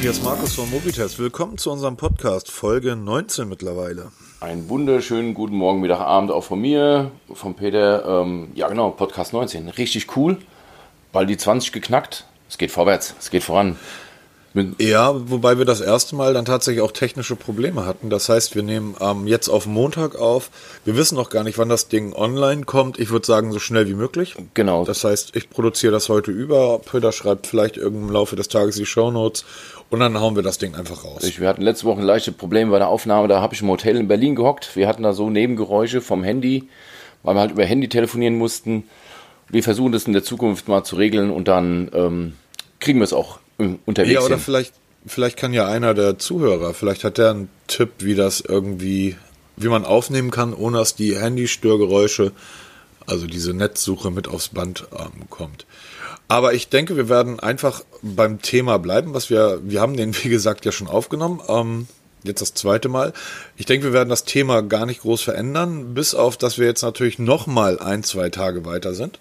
hier ist Markus von Mobitest. Willkommen zu unserem Podcast, Folge 19 mittlerweile. Einen wunderschönen guten Morgen, Mittag, Abend auch von mir, von Peter. Ähm, ja, genau, Podcast 19. Richtig cool. Bald die 20 geknackt. Es geht vorwärts, es geht voran. Ja, wobei wir das erste Mal dann tatsächlich auch technische Probleme hatten. Das heißt, wir nehmen ähm, jetzt auf Montag auf. Wir wissen noch gar nicht, wann das Ding online kommt. Ich würde sagen, so schnell wie möglich. Genau. Das heißt, ich produziere das heute über. Peter schreibt vielleicht im Laufe des Tages die Shownotes und dann hauen wir das Ding einfach raus. Ich, wir hatten letzte Woche leichte Probleme bei der Aufnahme. Da habe ich im Hotel in Berlin gehockt. Wir hatten da so Nebengeräusche vom Handy, weil wir halt über Handy telefonieren mussten. Wir versuchen das in der Zukunft mal zu regeln und dann ähm, kriegen wir es auch unterwegs Ja, oder hin. vielleicht, vielleicht kann ja einer der Zuhörer, vielleicht hat der einen Tipp, wie das irgendwie, wie man aufnehmen kann, ohne dass die Handystörgeräusche, also diese Netzsuche mit aufs Band ähm, kommt. Aber ich denke, wir werden einfach beim Thema bleiben, was wir, wir haben den, wie gesagt, ja schon aufgenommen. Ähm, jetzt das zweite Mal. Ich denke, wir werden das Thema gar nicht groß verändern, bis auf, dass wir jetzt natürlich noch mal ein, zwei Tage weiter sind.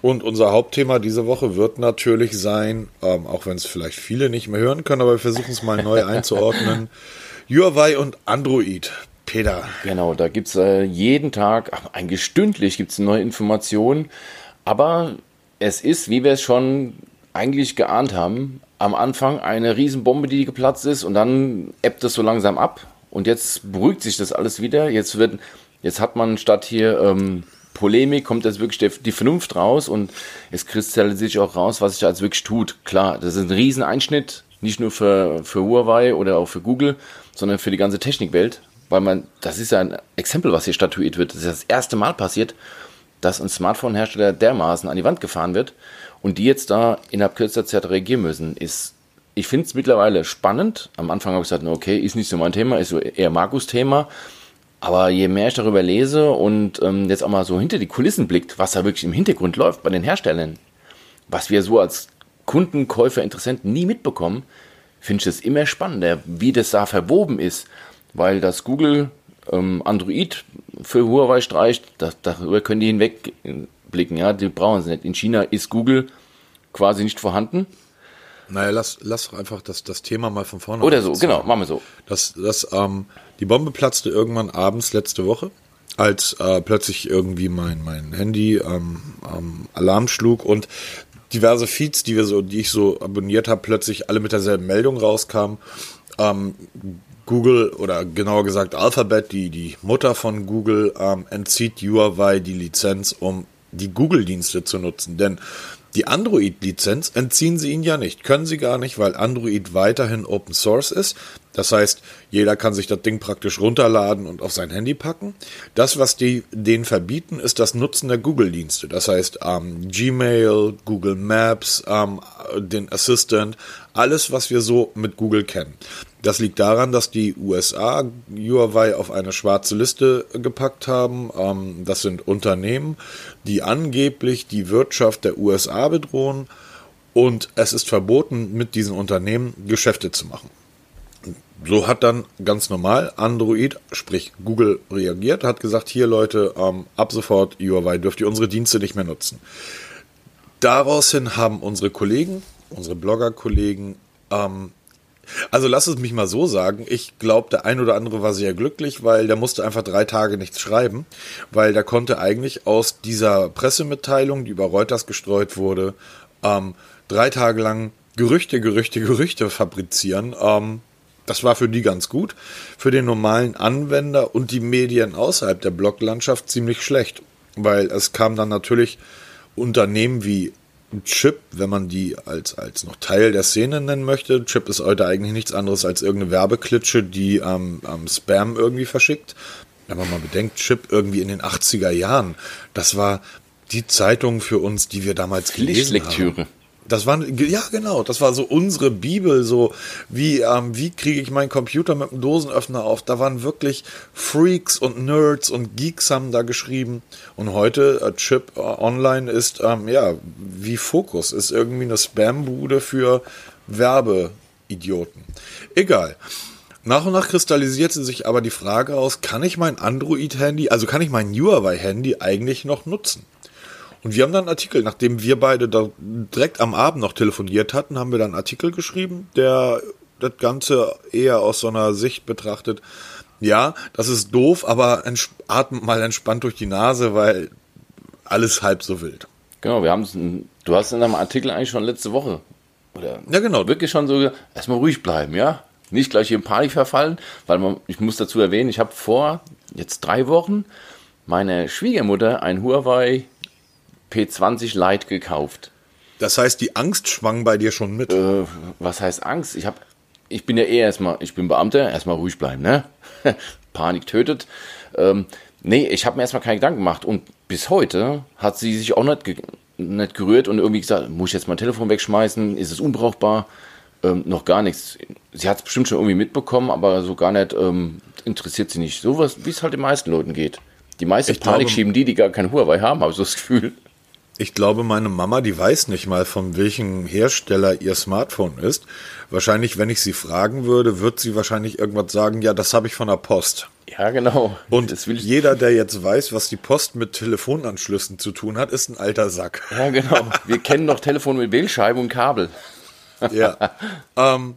Und unser Hauptthema diese Woche wird natürlich sein, ähm, auch wenn es vielleicht viele nicht mehr hören können, aber wir versuchen es mal neu einzuordnen. Huawei und Android. Peter. Genau, da gibt's äh, jeden Tag, ach, eigentlich stündlich gibt's neue Informationen. Aber es ist, wie wir es schon eigentlich geahnt haben, am Anfang eine Riesenbombe, die geplatzt ist und dann ebbt es so langsam ab. Und jetzt beruhigt sich das alles wieder. Jetzt wird, jetzt hat man statt hier ähm, Polemik kommt jetzt wirklich die Vernunft raus und es kristallisiert sich auch raus, was sich da jetzt wirklich tut. Klar, das ist ein Rieseneinschnitt, nicht nur für, für Huawei oder auch für Google, sondern für die ganze Technikwelt, weil man, das ist ja ein Exempel, was hier statuiert wird. Das ist das erste Mal passiert, dass ein Smartphone-Hersteller dermaßen an die Wand gefahren wird und die jetzt da innerhalb kürzester Zeit reagieren müssen, ist, ich finde es mittlerweile spannend. Am Anfang habe ich gesagt, okay, ist nicht so mein Thema, ist so eher Markus Thema. Aber je mehr ich darüber lese und ähm, jetzt auch mal so hinter die Kulissen blickt, was da wirklich im Hintergrund läuft bei den Herstellern, was wir so als Kunden, Käufer, Interessenten nie mitbekommen, finde ich es immer spannender, wie das da verwoben ist. Weil das Google ähm, Android für Huawei streicht, das, darüber können die hinwegblicken. Ja? Die brauchen sie nicht. In China ist Google quasi nicht vorhanden. Naja, lass, lass einfach das, das Thema mal von vorne Oder so, genau, machen wir so. Das, das, ähm, die Bombe platzte irgendwann abends letzte Woche, als äh, plötzlich irgendwie mein, mein Handy ähm, ähm, Alarm schlug und diverse Feeds, die wir so, die ich so abonniert habe, plötzlich alle mit derselben Meldung rauskamen. Ähm, Google oder genauer gesagt Alphabet, die, die Mutter von Google, ähm, entzieht Huawei die Lizenz, um die Google-Dienste zu nutzen. Denn die Android-Lizenz entziehen sie ihnen ja nicht, können sie gar nicht, weil Android weiterhin Open Source ist. Das heißt, jeder kann sich das Ding praktisch runterladen und auf sein Handy packen. Das, was die denen verbieten, ist das Nutzen der Google-Dienste. Das heißt, ähm, Gmail, Google Maps, ähm, den Assistant, alles, was wir so mit Google kennen. Das liegt daran, dass die USA Huawei auf eine schwarze Liste gepackt haben. Ähm, das sind Unternehmen, die angeblich die Wirtschaft der USA bedrohen und es ist verboten, mit diesen Unternehmen Geschäfte zu machen. So hat dann ganz normal Android, sprich Google, reagiert, hat gesagt, hier Leute, ähm, ab sofort Huawei dürft ihr unsere Dienste nicht mehr nutzen. Daraufhin haben unsere Kollegen, unsere Blogger-Kollegen, ähm, also lass es mich mal so sagen. Ich glaube, der ein oder andere war sehr glücklich, weil der musste einfach drei Tage nichts schreiben, weil der konnte eigentlich aus dieser Pressemitteilung, die über Reuters gestreut wurde, ähm, drei Tage lang Gerüchte, Gerüchte, Gerüchte fabrizieren. Ähm, das war für die ganz gut. Für den normalen Anwender und die Medien außerhalb der Bloglandschaft ziemlich schlecht, weil es kam dann natürlich Unternehmen wie Chip, wenn man die als, als noch Teil der Szene nennen möchte. Chip ist heute eigentlich nichts anderes als irgendeine Werbeklitsche, die am ähm, ähm, Spam irgendwie verschickt. Wenn man mal bedenkt, Chip irgendwie in den 80er Jahren, das war die Zeitung für uns, die wir damals gelesen haben. Das waren, ja genau, das war so unsere Bibel, so wie, ähm, wie kriege ich meinen Computer mit einem Dosenöffner auf. Da waren wirklich Freaks und Nerds und Geeks haben da geschrieben. Und heute, äh, Chip äh, Online ist, ähm, ja, wie Fokus, ist irgendwie eine Spam-Bude für Werbeidioten. Egal. Nach und nach kristallisierte sich aber die Frage aus, kann ich mein Android-Handy, also kann ich mein Huawei-Handy eigentlich noch nutzen? Und wir haben dann einen Artikel, nachdem wir beide da direkt am Abend noch telefoniert hatten, haben wir dann einen Artikel geschrieben, der das Ganze eher aus so einer Sicht betrachtet. Ja, das ist doof, aber atmet mal entspannt durch die Nase, weil alles halb so wild. Genau, wir haben es, du hast in einem Artikel eigentlich schon letzte Woche oder ja, genau. wirklich schon so erstmal ruhig bleiben, ja? Nicht gleich in Panik verfallen, weil man, ich muss dazu erwähnen, ich habe vor jetzt drei Wochen meine Schwiegermutter ein Huawei P20 Lite gekauft. Das heißt, die Angst schwang bei dir schon mit. Äh, was heißt Angst? Ich habe, ich bin ja eher erstmal, ich bin Beamter, erstmal ruhig bleiben, ne? Panik tötet. Ähm, nee, ich habe mir erstmal keinen Gedanken gemacht und bis heute hat sie sich auch nicht, ge nicht gerührt und irgendwie gesagt, muss ich jetzt mein Telefon wegschmeißen? Ist es unbrauchbar? Ähm, noch gar nichts. Sie hat es bestimmt schon irgendwie mitbekommen, aber so gar nicht ähm, interessiert sie nicht. Sowas, wie es halt den meisten Leuten geht. Die meiste ich Panik glaube, schieben die, die gar kein Huawei haben, habe ich so das Gefühl. Ich glaube, meine Mama, die weiß nicht mal, von welchem Hersteller ihr Smartphone ist. Wahrscheinlich, wenn ich sie fragen würde, wird sie wahrscheinlich irgendwas sagen, ja, das habe ich von der Post. Ja, genau. Und jeder, der jetzt weiß, was die Post mit Telefonanschlüssen zu tun hat, ist ein alter Sack. Ja, genau. Wir kennen noch Telefon mit Wählscheibe und Kabel. Ja. ähm,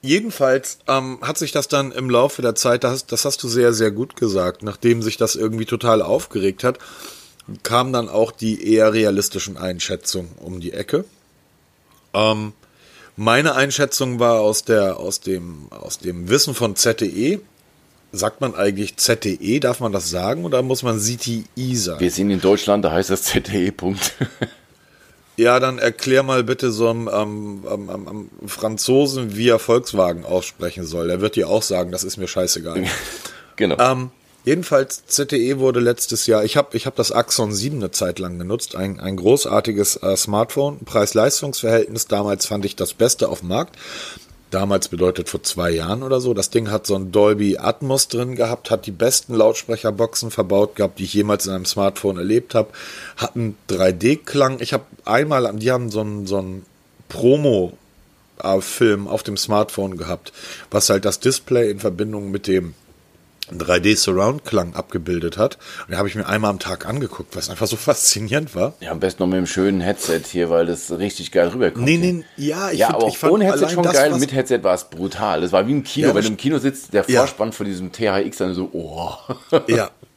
jedenfalls ähm, hat sich das dann im Laufe der Zeit, das, das hast du sehr, sehr gut gesagt, nachdem sich das irgendwie total aufgeregt hat, kamen dann auch die eher realistischen Einschätzungen um die Ecke. Ähm, meine Einschätzung war aus der, aus dem, aus dem Wissen von ZTE. Sagt man eigentlich ZTE? Darf man das sagen oder muss man CTI sagen? Wir sind in Deutschland, da heißt das ZTE. Punkt. Ja, dann erklär mal bitte so einem ähm, ähm, ähm, Franzosen, wie er Volkswagen aussprechen soll. Der wird dir auch sagen, das ist mir scheißegal. genau. Ähm, jedenfalls, ZTE wurde letztes Jahr, ich habe ich hab das Axon 7 eine Zeit lang genutzt, ein, ein großartiges äh, Smartphone, Preis-Leistungs-Verhältnis, damals fand ich das Beste auf dem Markt damals bedeutet vor zwei Jahren oder so. Das Ding hat so ein Dolby Atmos drin gehabt, hat die besten Lautsprecherboxen verbaut gehabt, die ich jemals in einem Smartphone erlebt habe, hat einen 3D-Klang. Ich habe einmal, die haben so einen, so einen Promo-Film auf dem Smartphone gehabt, was halt das Display in Verbindung mit dem 3D-Surround-Klang abgebildet hat. Und den habe ich mir einmal am Tag angeguckt, was einfach so faszinierend war. Ja, am besten noch mit einem schönen Headset hier, weil das richtig geil rüberkommt. Nee, nee, ja, ich, ja, find, aber ich fand ohne Headset schon geil, mit Headset war es brutal. Das war wie ein Kino, ja, wenn du im Kino sitzt, der Vorspann ja. von diesem THX dann so, oh. Ja,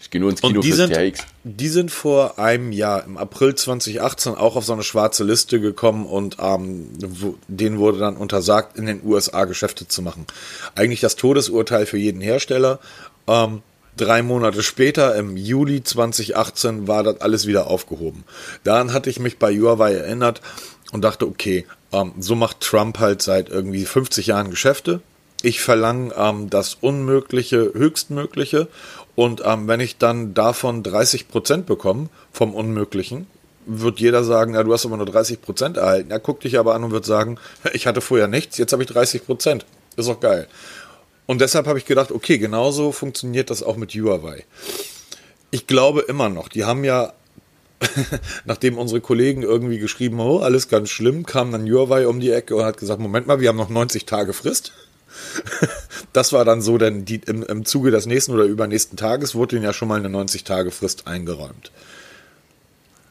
Ich gehe nur ins Kino und die sind, THX. Die sind vor einem Jahr, im April 2018, auch auf so eine schwarze Liste gekommen und ähm, wo, denen wurde dann untersagt, in den USA Geschäfte zu machen. Eigentlich das Todesurteil für jeden Hersteller. Ähm, drei Monate später, im Juli 2018, war das alles wieder aufgehoben. Daran hatte ich mich bei Huawei erinnert und dachte, okay, ähm, so macht Trump halt seit irgendwie 50 Jahren Geschäfte. Ich verlange ähm, das Unmögliche, Höchstmögliche und ähm, wenn ich dann davon 30 Prozent bekomme vom Unmöglichen, wird jeder sagen, ja, du hast aber nur 30 Prozent erhalten. Er guckt dich aber an und wird sagen, ich hatte vorher nichts, jetzt habe ich 30 Prozent. Ist doch geil. Und deshalb habe ich gedacht, okay, genauso funktioniert das auch mit Huawei. Ich glaube immer noch, die haben ja, nachdem unsere Kollegen irgendwie geschrieben, oh, alles ganz schlimm, kam dann Huawei um die Ecke und hat gesagt, Moment mal, wir haben noch 90 Tage Frist. Das war dann so, denn die, im, im Zuge des nächsten oder übernächsten Tages wurde ihnen ja schon mal eine 90-Tage-Frist eingeräumt.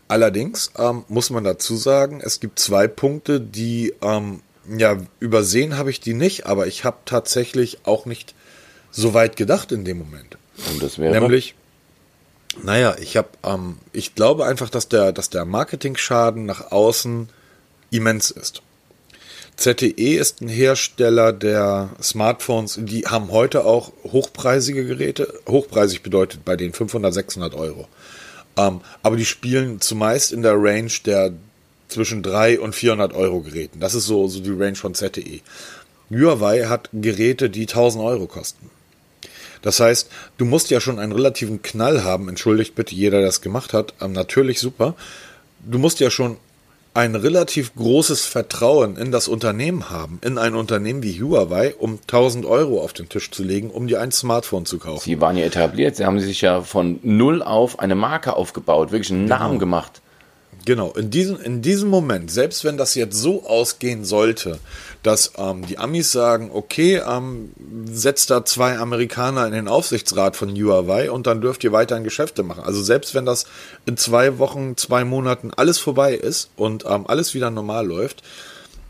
Allerdings ähm, muss man dazu sagen, es gibt zwei Punkte, die, ähm, ja, übersehen habe ich die nicht, aber ich habe tatsächlich auch nicht so weit gedacht in dem Moment. Und das wäre? Nämlich, naja, ich habe, ähm, ich glaube einfach, dass der, dass der Marketing-Schaden nach außen immens ist. ZTE ist ein Hersteller der Smartphones, die haben heute auch hochpreisige Geräte. Hochpreisig bedeutet bei denen 500, 600 Euro. Ähm, aber die spielen zumeist in der Range der zwischen 300 und 400 Euro Geräten. Das ist so, so die Range von ZTE. Huawei hat Geräte, die 1000 Euro kosten. Das heißt, du musst ja schon einen relativen Knall haben. Entschuldigt bitte jeder, der das gemacht hat. Ähm, natürlich super. Du musst ja schon ein relativ großes Vertrauen in das Unternehmen haben, in ein Unternehmen wie Huawei, um 1000 Euro auf den Tisch zu legen, um dir ein Smartphone zu kaufen. Sie waren ja etabliert, sie haben sich ja von null auf eine Marke aufgebaut, wirklich einen genau. Namen gemacht. Genau, in diesem, in diesem Moment, selbst wenn das jetzt so ausgehen sollte, dass ähm, die Amis sagen, okay, ähm, setzt da zwei Amerikaner in den Aufsichtsrat von Huawei und dann dürft ihr weiterhin Geschäfte machen. Also selbst wenn das in zwei Wochen, zwei Monaten alles vorbei ist und ähm, alles wieder normal läuft,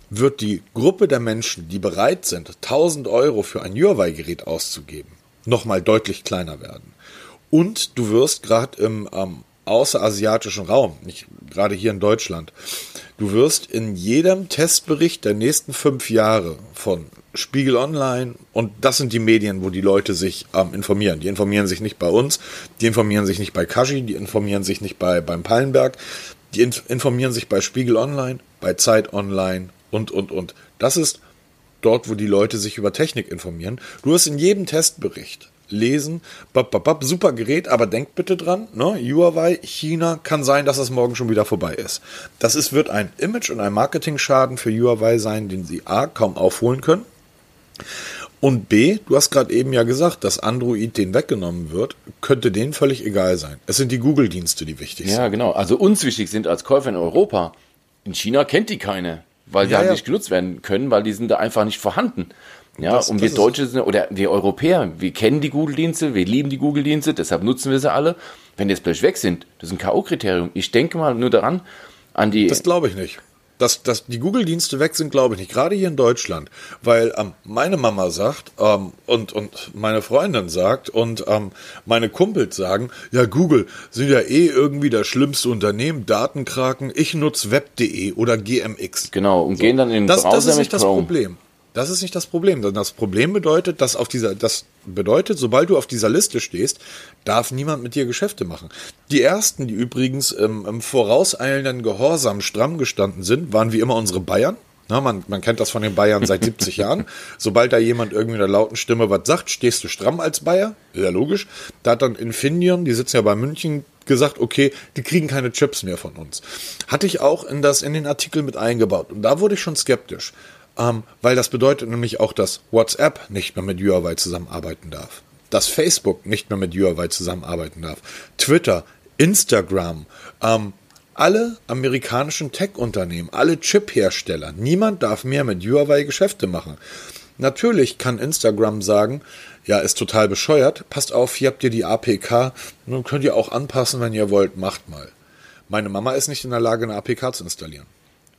wird die Gruppe der Menschen, die bereit sind, 1000 Euro für ein Huawei-Gerät auszugeben, nochmal deutlich kleiner werden. Und du wirst gerade im ähm, außerasiatischen Raum, nicht gerade hier in Deutschland, du wirst in jedem Testbericht der nächsten fünf Jahre von Spiegel Online und das sind die Medien, wo die Leute sich ähm, informieren. Die informieren sich nicht bei uns, die informieren sich nicht bei Kashi, die informieren sich nicht bei beim Pallenberg, die informieren sich bei Spiegel Online, bei Zeit Online und und und. Das ist dort, wo die Leute sich über Technik informieren. Du wirst in jedem Testbericht lesen. Bap, bap, bap, super Gerät, aber denkt bitte dran, ne? Huawei, China, kann sein, dass es morgen schon wieder vorbei ist. Das ist, wird ein Image- und ein Marketing-Schaden für Huawei sein, den sie A, kaum aufholen können. Und B, du hast gerade eben ja gesagt, dass Android den weggenommen wird, könnte denen völlig egal sein. Es sind die Google-Dienste, die wichtig ja, sind. Ja, genau. Also uns wichtig sind als Käufer in Europa. In China kennt die keine, weil die Ja, halt ja. nicht genutzt werden können, weil die sind da einfach nicht vorhanden. Ja, Das- und wir Deutsche sind, oder wir Europäer, wir kennen die Google-Dienste, wir lieben die Google-Dienste, deshalb nutzen wir sie alle. Wenn die jetzt plötzlich weg sind, das ist ein K.O.-Kriterium. Ich denke mal nur daran, an die, Das glaube ich nicht. Dass, dass die Google-Dienste weg sind, glaube ich nicht. Gerade hier in Deutschland. Weil ähm, meine Mama sagt ähm, und, und meine Freundin sagt und ähm, meine Kumpels sagen, ja, Google sind ja eh irgendwie das schlimmste Unternehmen, Datenkraken, ich nutze web.de oder GMX. genau, und gehen dann in den Das, Browser das ist mit nicht das Chrome. Problem. Das ist nicht das Problem. Denn das Problem bedeutet, dass auf dieser, das bedeutet, sobald du auf dieser Liste stehst, darf niemand mit dir Geschäfte machen. Die ersten, die übrigens ähm, im vorauseilenden Gehorsam stramm gestanden sind, waren wie immer unsere Bayern. Na, man, man kennt das von den Bayern seit 70 Jahren. Sobald da jemand irgendwie in der lauten Stimme was sagt, stehst du stramm als Bayer. Ja, logisch. Da hat dann Infineon, die sitzen ja bei München, gesagt, okay, die kriegen keine Chips mehr von uns. Hatte ich auch in, das, in den Artikel mit eingebaut. Und da wurde ich schon skeptisch. Ähm, weil das bedeutet nämlich auch, dass WhatsApp nicht mehr mit Huawei zusammenarbeiten darf. Dass Facebook nicht mehr mit Huawei zusammenarbeiten darf. Twitter, Instagram, ähm, alle amerikanischen Tech-Unternehmen, alle Chip-Hersteller, niemand darf mehr mit Huawei Geschäfte machen. Natürlich kann Instagram sagen, ja, ist total bescheuert, passt auf, hier habt ihr die APK, nun könnt ihr auch anpassen, wenn ihr wollt, macht mal. Meine Mama ist nicht in der Lage, eine APK zu installieren.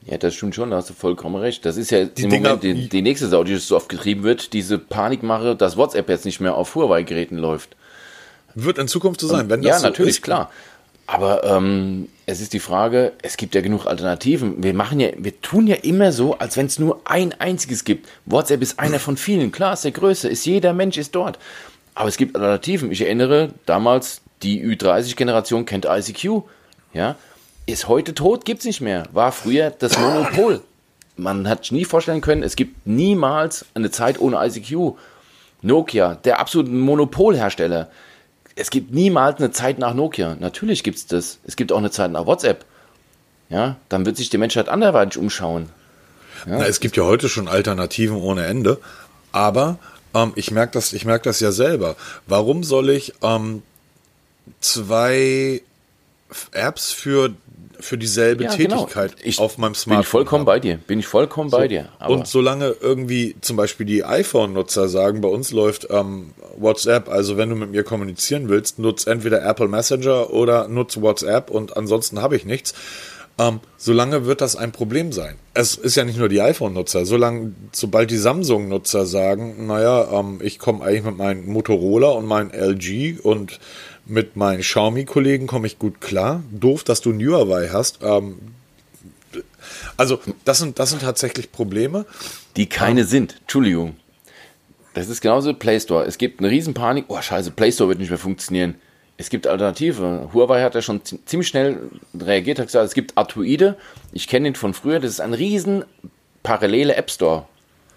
Ja, das stimmt schon, da hast du vollkommen recht. Das ist ja Die im Dinger- Moment die, die nächste Sau, die so oft getrieben wird, diese Panikmache, dass WhatsApp jetzt nicht mehr auf Huawei-Geräten läuft. Wird in Zukunft so sein, wenn das ja, so natürlich, ist. klar. Aber ähm, es ist die Frage, es gibt ja genug Alternativen. Wir machen ja, wir tun ja immer so, als wenn es nur ein einziges gibt. WhatsApp ist einer von vielen. Klar, ist der größte, ist jeder Mensch ist dort. Aber es gibt Alternativen. Ich erinnere damals, die Ü30-Generation kennt ICQ. Ja, ist heute tot, gibt's nicht mehr. War früher das Monopol. Man hat sich nie vorstellen können, es gibt niemals eine Zeit ohne ICQ. Nokia, der absolute Monopolhersteller. Es gibt niemals eine Zeit nach Nokia. Natürlich gibt's das. Es gibt auch eine Zeit nach WhatsApp. Ja, dann wird sich die Menschheit anderweitig umschauen. Na, es gibt ja heute schon Alternativen ohne Ende, aber ähm, ich merke das, merk das ja selber. Warum soll ich ähm, zwei Apps für, für dieselbe Ja, genau. Tätigkeit Ich auf meinem Bin Smartphone ich vollkommen haben? bei dir. Bin ich vollkommen bei dir. Aber Und solange irgendwie zum Beispiel die iPhone-Nutzer sagen, bei uns läuft ähm, WhatsApp, also wenn du mit mir kommunizieren willst, nutz entweder Apple Messenger oder nutz WhatsApp und ansonsten habe ich nichts. Ähm, solange wird das ein Problem sein. Es ist ja nicht nur die iPhone-Nutzer. Solange, sobald die Samsung-Nutzer sagen, naja, ähm, ich komme eigentlich mit meinem Motorola und meinem LG und mit meinen Xiaomi-Kollegen komme ich gut klar. Doof, dass du ein Huawei hast. Ähm, also, das sind, das sind tatsächlich Probleme. die keine sind. Entschuldigung. Das ist genauso Play Store. Es gibt eine Riesenpanik. Oh, scheiße, Play Store wird nicht mehr funktionieren. Es gibt Alternative. Huawei hat ja schon zi- ziemlich schnell reagiert, hat gesagt, es gibt Artuide. Ich kenne ihn von früher. Das ist ein riesen parallele App Store.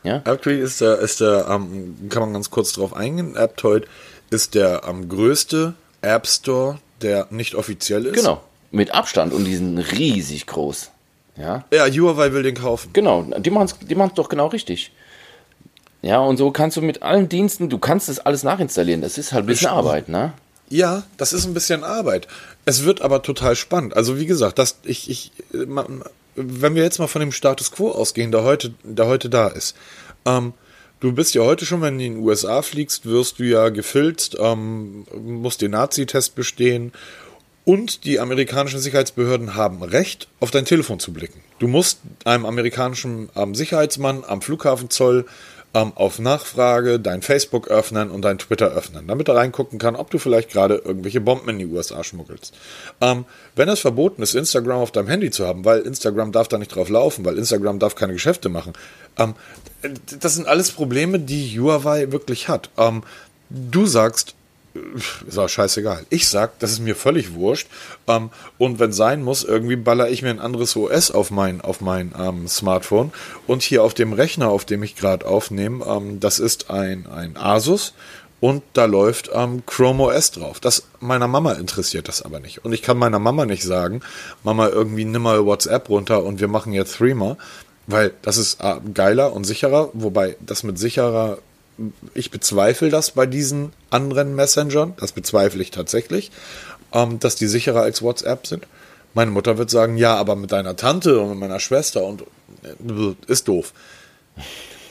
Ja? Aptoid ist der, ist der ähm, kann man ganz kurz drauf eingehen. Aptoid ist der ähm, größte App Store, der nicht offiziell ist. Genau. Mit Abstand und die sind riesig groß. Ja. Ja, Huawei will den kaufen. Genau, die machen es die machen's doch genau richtig. Ja, und so kannst du mit allen Diensten, du kannst das alles nachinstallieren. Das ist halt ein bisschen Arbeit, ne? Ja, das ist ein bisschen Arbeit. Es wird aber total spannend. Also wie gesagt, das, ich, ich, wenn wir jetzt mal von dem Status Quo ausgehen, der heute, der heute da ist. Ähm, du bist ja heute schon, wenn du in den USA fliegst, wirst du ja gefilzt, ähm, musst den Nazi-Test bestehen Und die amerikanischen Sicherheitsbehörden haben Recht, auf dein Telefon zu blicken. Du musst einem amerikanischen ähm, Sicherheitsmann am Flughafenzoll ähm, auf Nachfrage dein Facebook öffnen und dein Twitter öffnen, damit er reingucken kann, ob du vielleicht gerade irgendwelche Bomben in die USA schmuggelst. Ähm, wenn es verboten ist, Instagram auf deinem Handy zu haben, weil Instagram darf da nicht drauf laufen, weil Instagram darf keine Geschäfte machen, ähm, das sind alles Probleme, die Huawei wirklich hat. Ähm, du sagst, ist auch scheißegal. Ich sag, das ist mir völlig wurscht. Ähm, und wenn sein muss, irgendwie baller ich mir ein anderes OS auf mein, auf mein ähm, Smartphone. Und hier auf dem Rechner, auf dem ich gerade aufnehme, ähm, das ist ein, ein Asus. Und da läuft ähm, Chrome OS drauf. Das meiner Mama interessiert das aber nicht. Und ich kann meiner Mama nicht sagen, Mama, irgendwie nimm mal WhatsApp runter und wir machen jetzt Threema. Weil das ist äh, geiler und sicherer, wobei das mit sicherer ich bezweifle das bei diesen anderen Messengern, das bezweifle ich tatsächlich, ähm, dass die sicherer als WhatsApp sind. Meine Mutter wird sagen, ja, aber mit deiner Tante und mit meiner Schwester und äh, ist doof.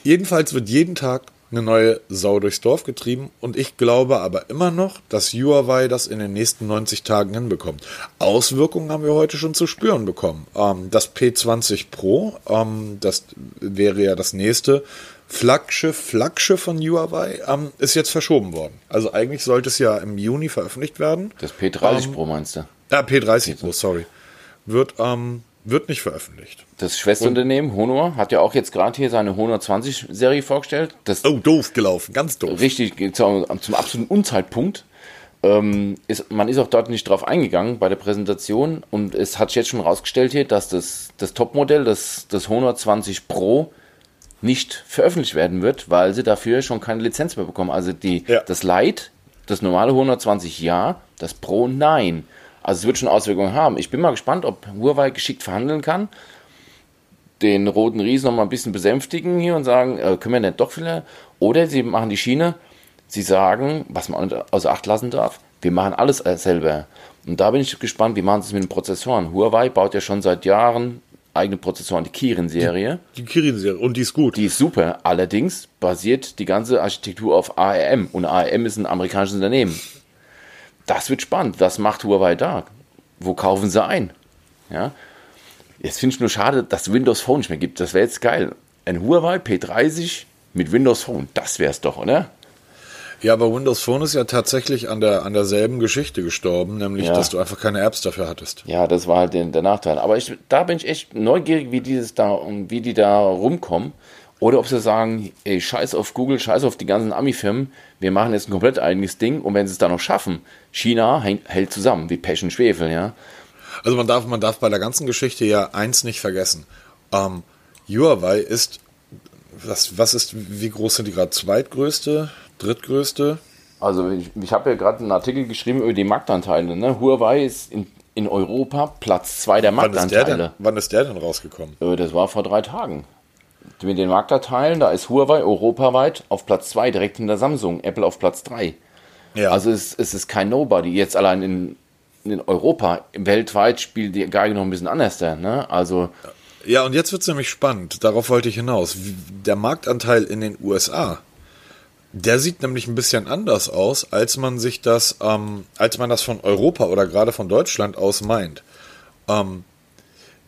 Jedenfalls wird jeden Tag eine neue Sau durchs Dorf getrieben und ich glaube aber immer noch, dass Huawei das in den nächsten 90 Tagen hinbekommt. Auswirkungen haben wir heute schon zu spüren bekommen. Ähm, das P20 Pro, ähm, das wäre ja das nächste, Flaggschiff, Flaggschiff von Huawei ähm, ist jetzt verschoben worden. Also eigentlich sollte es ja im Juni veröffentlicht werden. Das P30 ähm, Pro meinst du? Ja, P30 Pro, sorry. Wird, ähm, wird nicht veröffentlicht. Das Schwesterunternehmen Honor hat ja auch jetzt gerade hier seine Honor 20 Serie vorgestellt. Das oh, doof gelaufen, ganz doof. Richtig, zum, zum absoluten Unzeitpunkt. Ähm, ist, man ist auch dort nicht drauf eingegangen bei der Präsentation und es hat sich jetzt schon rausgestellt hier, dass das, das Topmodell, das, das Honor 20 Pro, nicht veröffentlicht werden wird, weil sie dafür schon keine Lizenz mehr bekommen. Also die, ja. das Lite, das normale 120 ja, das Pro nein. Also es wird schon Auswirkungen haben. Ich bin mal gespannt, ob Huawei geschickt verhandeln kann, den roten Riesen noch mal ein bisschen besänftigen hier und sagen, äh, können wir nicht doch vielleicht? Oder sie machen die Schiene, sie sagen, was man außer Acht lassen darf, wir machen alles selber. Und da bin ich gespannt, wie machen sie es mit den Prozessoren. Huawei baut ja schon seit Jahren eigene Prozessoren, die Kirin-Serie. Die, die Kirin-Serie, und die ist gut. Die ist super. Allerdings basiert die ganze Architektur auf ARM. Und ARM ist ein amerikanisches Unternehmen. Das wird spannend. Was macht Huawei da? Wo kaufen sie ein? Ja. Jetzt finde ich nur schade, dass es Windows Phone nicht mehr gibt. Das wäre jetzt geil. Ein Huawei P30 mit Windows Phone. Das wäre es doch, oder? Ja, aber Windows Phone ist ja tatsächlich an, der, an derselben Geschichte gestorben, nämlich, ja. dass du einfach keine Apps dafür hattest. Ja, das war halt der, der Nachteil. Aber ich, da bin ich echt neugierig, wie, dieses da, wie die da rumkommen. Oder ob sie sagen, ey, scheiß auf Google, scheiß auf die ganzen Ami-Firmen, wir machen jetzt ein komplett eigenes Ding und wenn sie es dann noch schaffen, China hält zusammen, wie Pech und Schwefel, ja. Also man darf, man darf bei der ganzen Geschichte ja eins nicht vergessen. Ähm, Huawei ist, was, was ist, wie groß sind die gerade? Zweitgrößte drittgrößte? Also ich, ich habe ja gerade einen Artikel geschrieben über die Marktanteile. Ne? Huawei ist in, in Europa Platz 2 der Marktanteile. Wann ist der, denn, wann ist der denn rausgekommen? Äh, das war vor drei Tagen. Mit den Marktanteilen, da ist Huawei europaweit auf Platz 2, direkt hinter Samsung, Apple auf Platz 3. Ja. Also es, es ist kein Nobody. Jetzt allein in, in Europa, weltweit spielt die Geige noch ein bisschen anders. Ne? Also ja, und jetzt wird es nämlich spannend. Darauf wollte ich hinaus. Der Marktanteil in den USA der sieht nämlich ein bisschen anders aus, als man sich das, ähm, als man das von Europa oder gerade von Deutschland aus meint. Ähm,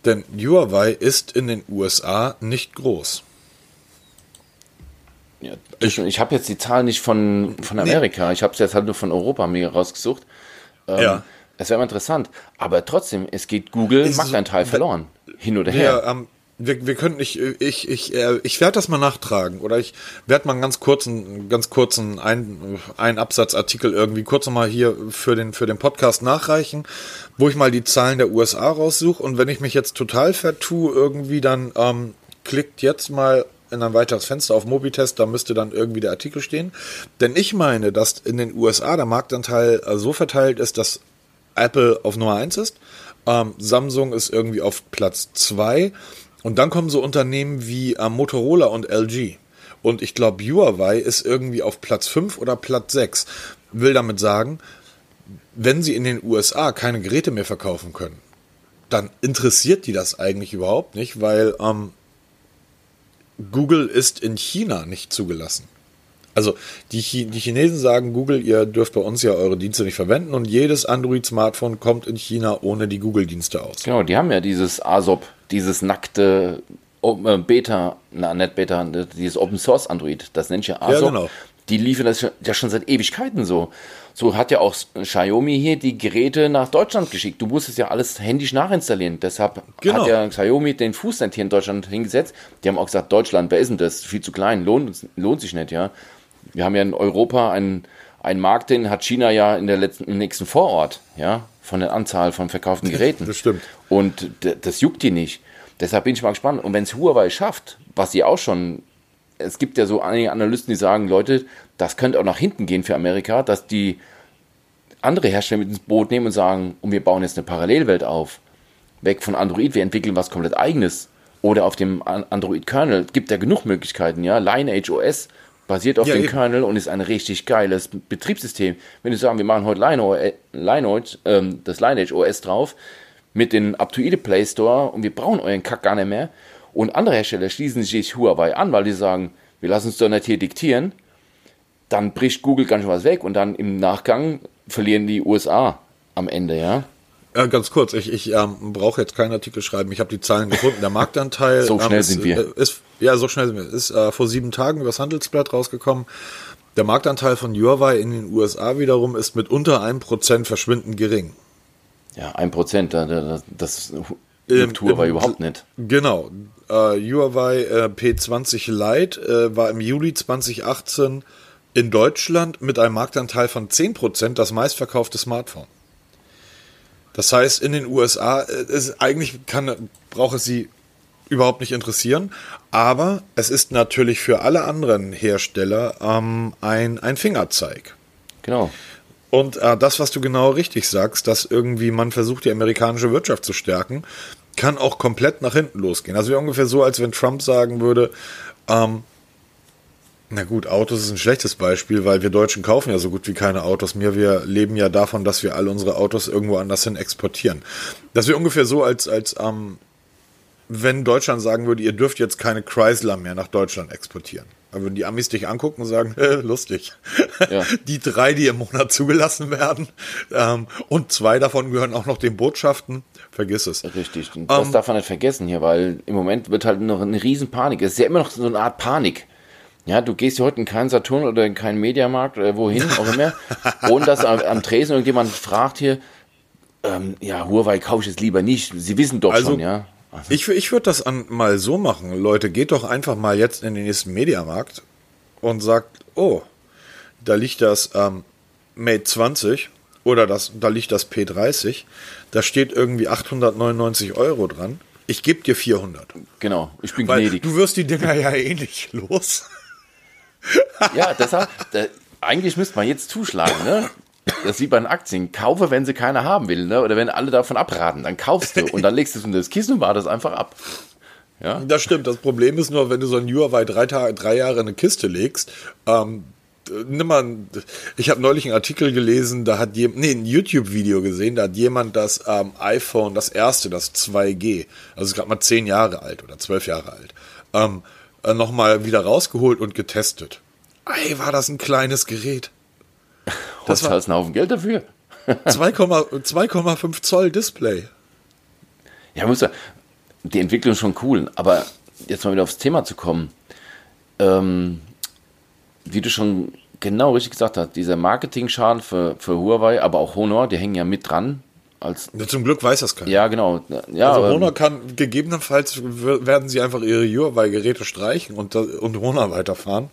denn Huawei ist in den USA nicht groß. Ja, ich ich habe jetzt die Zahlen nicht von, von Amerika, nee. ich habe es jetzt halt nur von Europa mir rausgesucht. Ähm, ja. Das wäre interessant. Aber trotzdem, es geht Google Marktanteil so, verloren. Hin oder her. Ja, ähm, wir, wir können nicht, ich, ich, äh, ich werde das mal nachtragen oder ich werde mal einen ganz kurzen, ganz kurzen ein, ein Absatzartikel irgendwie kurz nochmal hier für den, für den Podcast nachreichen, wo ich mal die Zahlen der USA raussuche. Und wenn ich mich jetzt total vertue irgendwie, dann ähm, klickt jetzt mal in ein weiteres Fenster auf Mobitest, da müsste dann irgendwie der Artikel stehen. Denn ich meine, dass in den USA der Marktanteil äh, so verteilt ist, dass Apple auf Nummer eins ist, ähm, Samsung ist irgendwie auf Platz zwei und dann kommen so Unternehmen wie äh, Motorola und LG. Und ich glaube, Huawei ist irgendwie auf Platz 5 oder Platz 6. Will damit sagen, wenn sie in den USA keine Geräte mehr verkaufen können, dann interessiert die das eigentlich überhaupt nicht, weil ähm, Google ist in China nicht zugelassen. Also die, die Chinesen sagen, Google, ihr dürft bei uns ja eure Dienste nicht verwenden und jedes Android-Smartphone kommt in China ohne die Google-Dienste aus. Genau, die haben ja dieses ASOP, dieses nackte äh, Beta, na, nicht Beta, dieses Open Source Android, das nennt sich ja ASOP. Ja, genau. Die liefern das ja schon seit Ewigkeiten so. So hat ja auch Xiaomi hier die Geräte nach Deutschland geschickt. Du musstest ja alles händisch nachinstallieren. Deshalb genau. hat ja Xiaomi den Fußnet hier in Deutschland hingesetzt. Die haben auch gesagt, Deutschland, wer ist denn das? Viel zu klein, lohnt, lohnt sich nicht, ja. Wir haben ja in Europa einen, einen Markt, den hat China ja in der letzten, im nächsten Vorort, ja, von der Anzahl von verkauften Geräten. Das stimmt. Und das juckt die nicht. Deshalb bin ich mal gespannt. Und wenn es Huawei schafft, was sie auch schon es gibt ja so einige Analysten, die sagen, Leute, das könnte auch nach hinten gehen für Amerika, dass die andere Hersteller mit ins Boot nehmen und sagen, und wir bauen jetzt eine Parallelwelt auf. Weg von Android, wir entwickeln was komplett eigenes. Oder auf dem Android-Kernel. Es gibt ja genug Möglichkeiten, ja. Lineage OS basiert auf ja, dem. Kernel und ist ein richtig geiles Betriebssystem. Wenn wir sagen, wir machen heute Lineage, ähm, das Lineage OS drauf, mit dem Up-to-Date Play Store und wir brauchen euren Kack gar nicht mehr, und andere Hersteller schließen sich Huawei an, weil die sagen, wir lassen es doch nicht hier diktieren. Dann bricht Google ganz schön was weg und dann im Nachgang verlieren die USA am Ende, ja. Ja, ganz kurz, ich, ich ähm, brauche jetzt keinen Artikel schreiben. Ich habe die Zahlen gefunden. Der Marktanteil so schnell ähm, ist, sind wir. Äh, ist, ja, so schnell sind wir. Ist äh, vor sieben Tagen übers Handelsblatt rausgekommen. Der Marktanteil von Huawei in den USA wiederum ist mit unter einem Prozent verschwindend gering. Ja, ein Prozent, das, das Im, Huawei überhaupt nicht. Genau äh, Huawei äh, P20 Lite äh, war im Juli 2018 in Deutschland mit einem Marktanteil von 10% das meistverkaufte Smartphone. Das heißt, in den USA äh, ist, eigentlich kann, braucht es sie überhaupt nicht interessieren, aber es ist natürlich für alle anderen Hersteller ähm, ein, ein Fingerzeig. Genau. Und äh, das, was du genau richtig sagst, dass irgendwie man versucht, die amerikanische Wirtschaft zu stärken, kann auch komplett nach hinten losgehen. Also ungefähr so, als wenn Trump sagen würde, ähm, na gut, Autos ist ein schlechtes Beispiel, weil wir Deutschen kaufen ja so gut wie keine Autos mehr. Wir leben ja davon, dass wir all unsere Autos irgendwo anders hin exportieren. Das wäre ungefähr so, als, als ähm, wenn Deutschland sagen würde, ihr dürft jetzt keine Chrysler mehr nach Deutschland exportieren. Da würden die Amis dich angucken und sagen, äh, lustig. Ja. Die drei, die im Monat zugelassen werden. Ähm, und zwei davon gehören auch noch den Botschaften. Vergiss es. Richtig. Und das ähm, darf man nicht vergessen hier, weil im Moment wird halt noch eine riesen Panik. Es ist ja immer noch so eine Art Panik. Ja, du gehst heute in keinen Saturn oder in keinen Mediamarkt oder wohin auch immer, ohne dass am, am Tresen irgendjemand fragt hier, ähm, ja, Huawei kaufe ich jetzt lieber nicht. Sie wissen doch also, schon, ja. Also. Ich, ich würde das an, mal so machen. Leute, geht doch einfach mal jetzt in den nächsten Mediamarkt und sagt, oh, da liegt das ähm, Mate 20 oder das, da liegt das P30, da steht irgendwie 899 Euro dran. Ich gebe dir 400. Genau, ich bin Weil gnädig. Du wirst die Dinger ja eh nicht los. Ja, deshalb, da, eigentlich müsste man jetzt zuschlagen, ne? Das ist bei den Aktien. Kaufe, wenn sie keiner haben will, ne? Oder wenn alle davon abraten, dann kaufst du und dann legst du es unter das Kissen und wartest einfach ab. Ja? Das stimmt. Das Problem ist nur, wenn du so ein Huawei drei, drei Jahre in eine Kiste legst, ähm, nimm mal, ich habe neulich einen Artikel gelesen, da hat jemand, nee, ein YouTube-Video gesehen, da hat jemand das ähm, iPhone, das erste, das 2G, also gerade mal zehn Jahre alt oder zwölf Jahre alt, ähm, äh, nochmal wieder rausgeholt und getestet. Ey, war das ein kleines Gerät. Das war ein Haufen Geld dafür. 2,5 Zoll Display. Ja, muss ja, die Entwicklung ist schon cool, aber jetzt mal wieder aufs Thema zu kommen. Ähm, wie du schon genau richtig gesagt hast, dieser Marketing-Schaden für, für Huawei, aber auch Honor, die hängen ja mit dran. Als ja, zum Glück weiß das keiner. Ja, genau. Ja, also Honor kann, gegebenenfalls werden sie einfach ihre Huawei-Geräte streichen und, und Honor weiterfahren.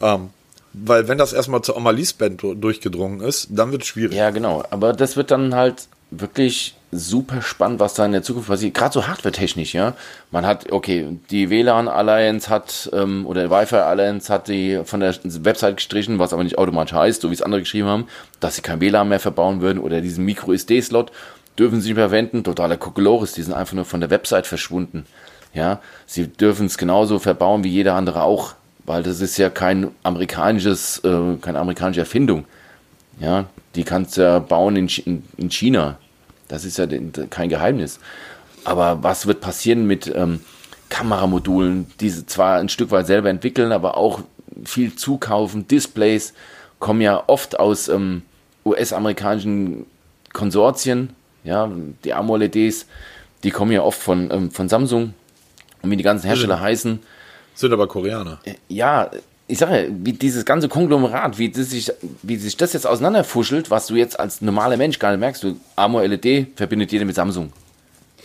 Ähm, weil wenn das erstmal zur Amalie-Band durchgedrungen ist, dann wird es schwierig. Ja, genau. Aber das wird dann halt wirklich super spannend, was da in der Zukunft passiert. Gerade so hardware-technisch, ja. Man hat, okay, die WLAN Alliance hat, ähm, oder Wi-Fi Alliance hat die von der Website gestrichen, was aber nicht automatisch heißt, so wie es andere geschrieben haben, dass sie kein WLAN mehr verbauen würden oder diesen Micro-SD-Slot dürfen sie nicht mehr verwenden. Totaler Kokolores, die sind einfach nur von der Website verschwunden. Ja, sie dürfen es genauso verbauen wie jeder andere auch, weil das ist ja kein amerikanisches, äh, keine amerikanische Erfindung. Ja, die kannst du ja bauen in, in China. Das ist ja kein Geheimnis. Aber was wird passieren mit ähm, Kameramodulen, die sie zwar ein Stück weit selber entwickeln, aber auch viel zukaufen. Displays kommen ja oft aus ähm, US-amerikanischen Konsortien, ja, die AMOLEDs, die kommen ja oft von, ähm, von Samsung und wie die ganzen Hersteller sind, heißen. Sind aber Koreaner. Äh, ja, ich sage, wie dieses ganze Konglomerat, wie, das sich, wie sich das jetzt auseinanderfuschelt, was du jetzt als normaler Mensch gar nicht merkst. Du, AMOLED verbindet jeder mit Samsung.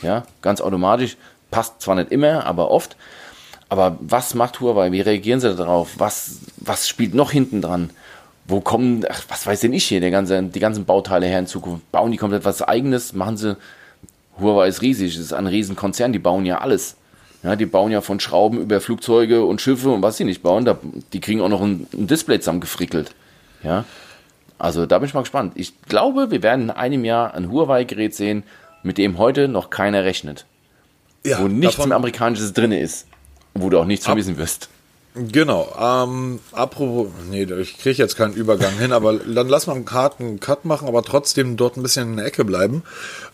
Ja, ganz automatisch. Passt zwar nicht immer, aber oft. Aber was macht Huawei? Wie reagieren sie darauf? Was, was spielt noch hinten dran? Wo kommen, ach, was weiß denn ich hier, ganze, die ganzen Bauteile her in Zukunft? Bauen die komplett was Eigenes? Machen sie, Huawei ist riesig, es ist ein Riesenkonzern, die bauen ja alles. Ja, die bauen ja von Schrauben über Flugzeuge und Schiffe und was sie nicht bauen, da, die kriegen auch noch ein, ein Display zusammengefrickelt. Ja, also da bin ich mal gespannt. Ich glaube, wir werden in einem Jahr ein Huawei-Gerät sehen, mit dem heute noch keiner rechnet. Ja, wo nichts davon, Amerikanisches drin ist. Wo du auch nichts vermissen wirst. Genau. Ähm, apropos, nee, ich kriege jetzt keinen Übergang hin, aber dann lass mal einen Karten Cut machen, aber trotzdem dort ein bisschen in der Ecke bleiben.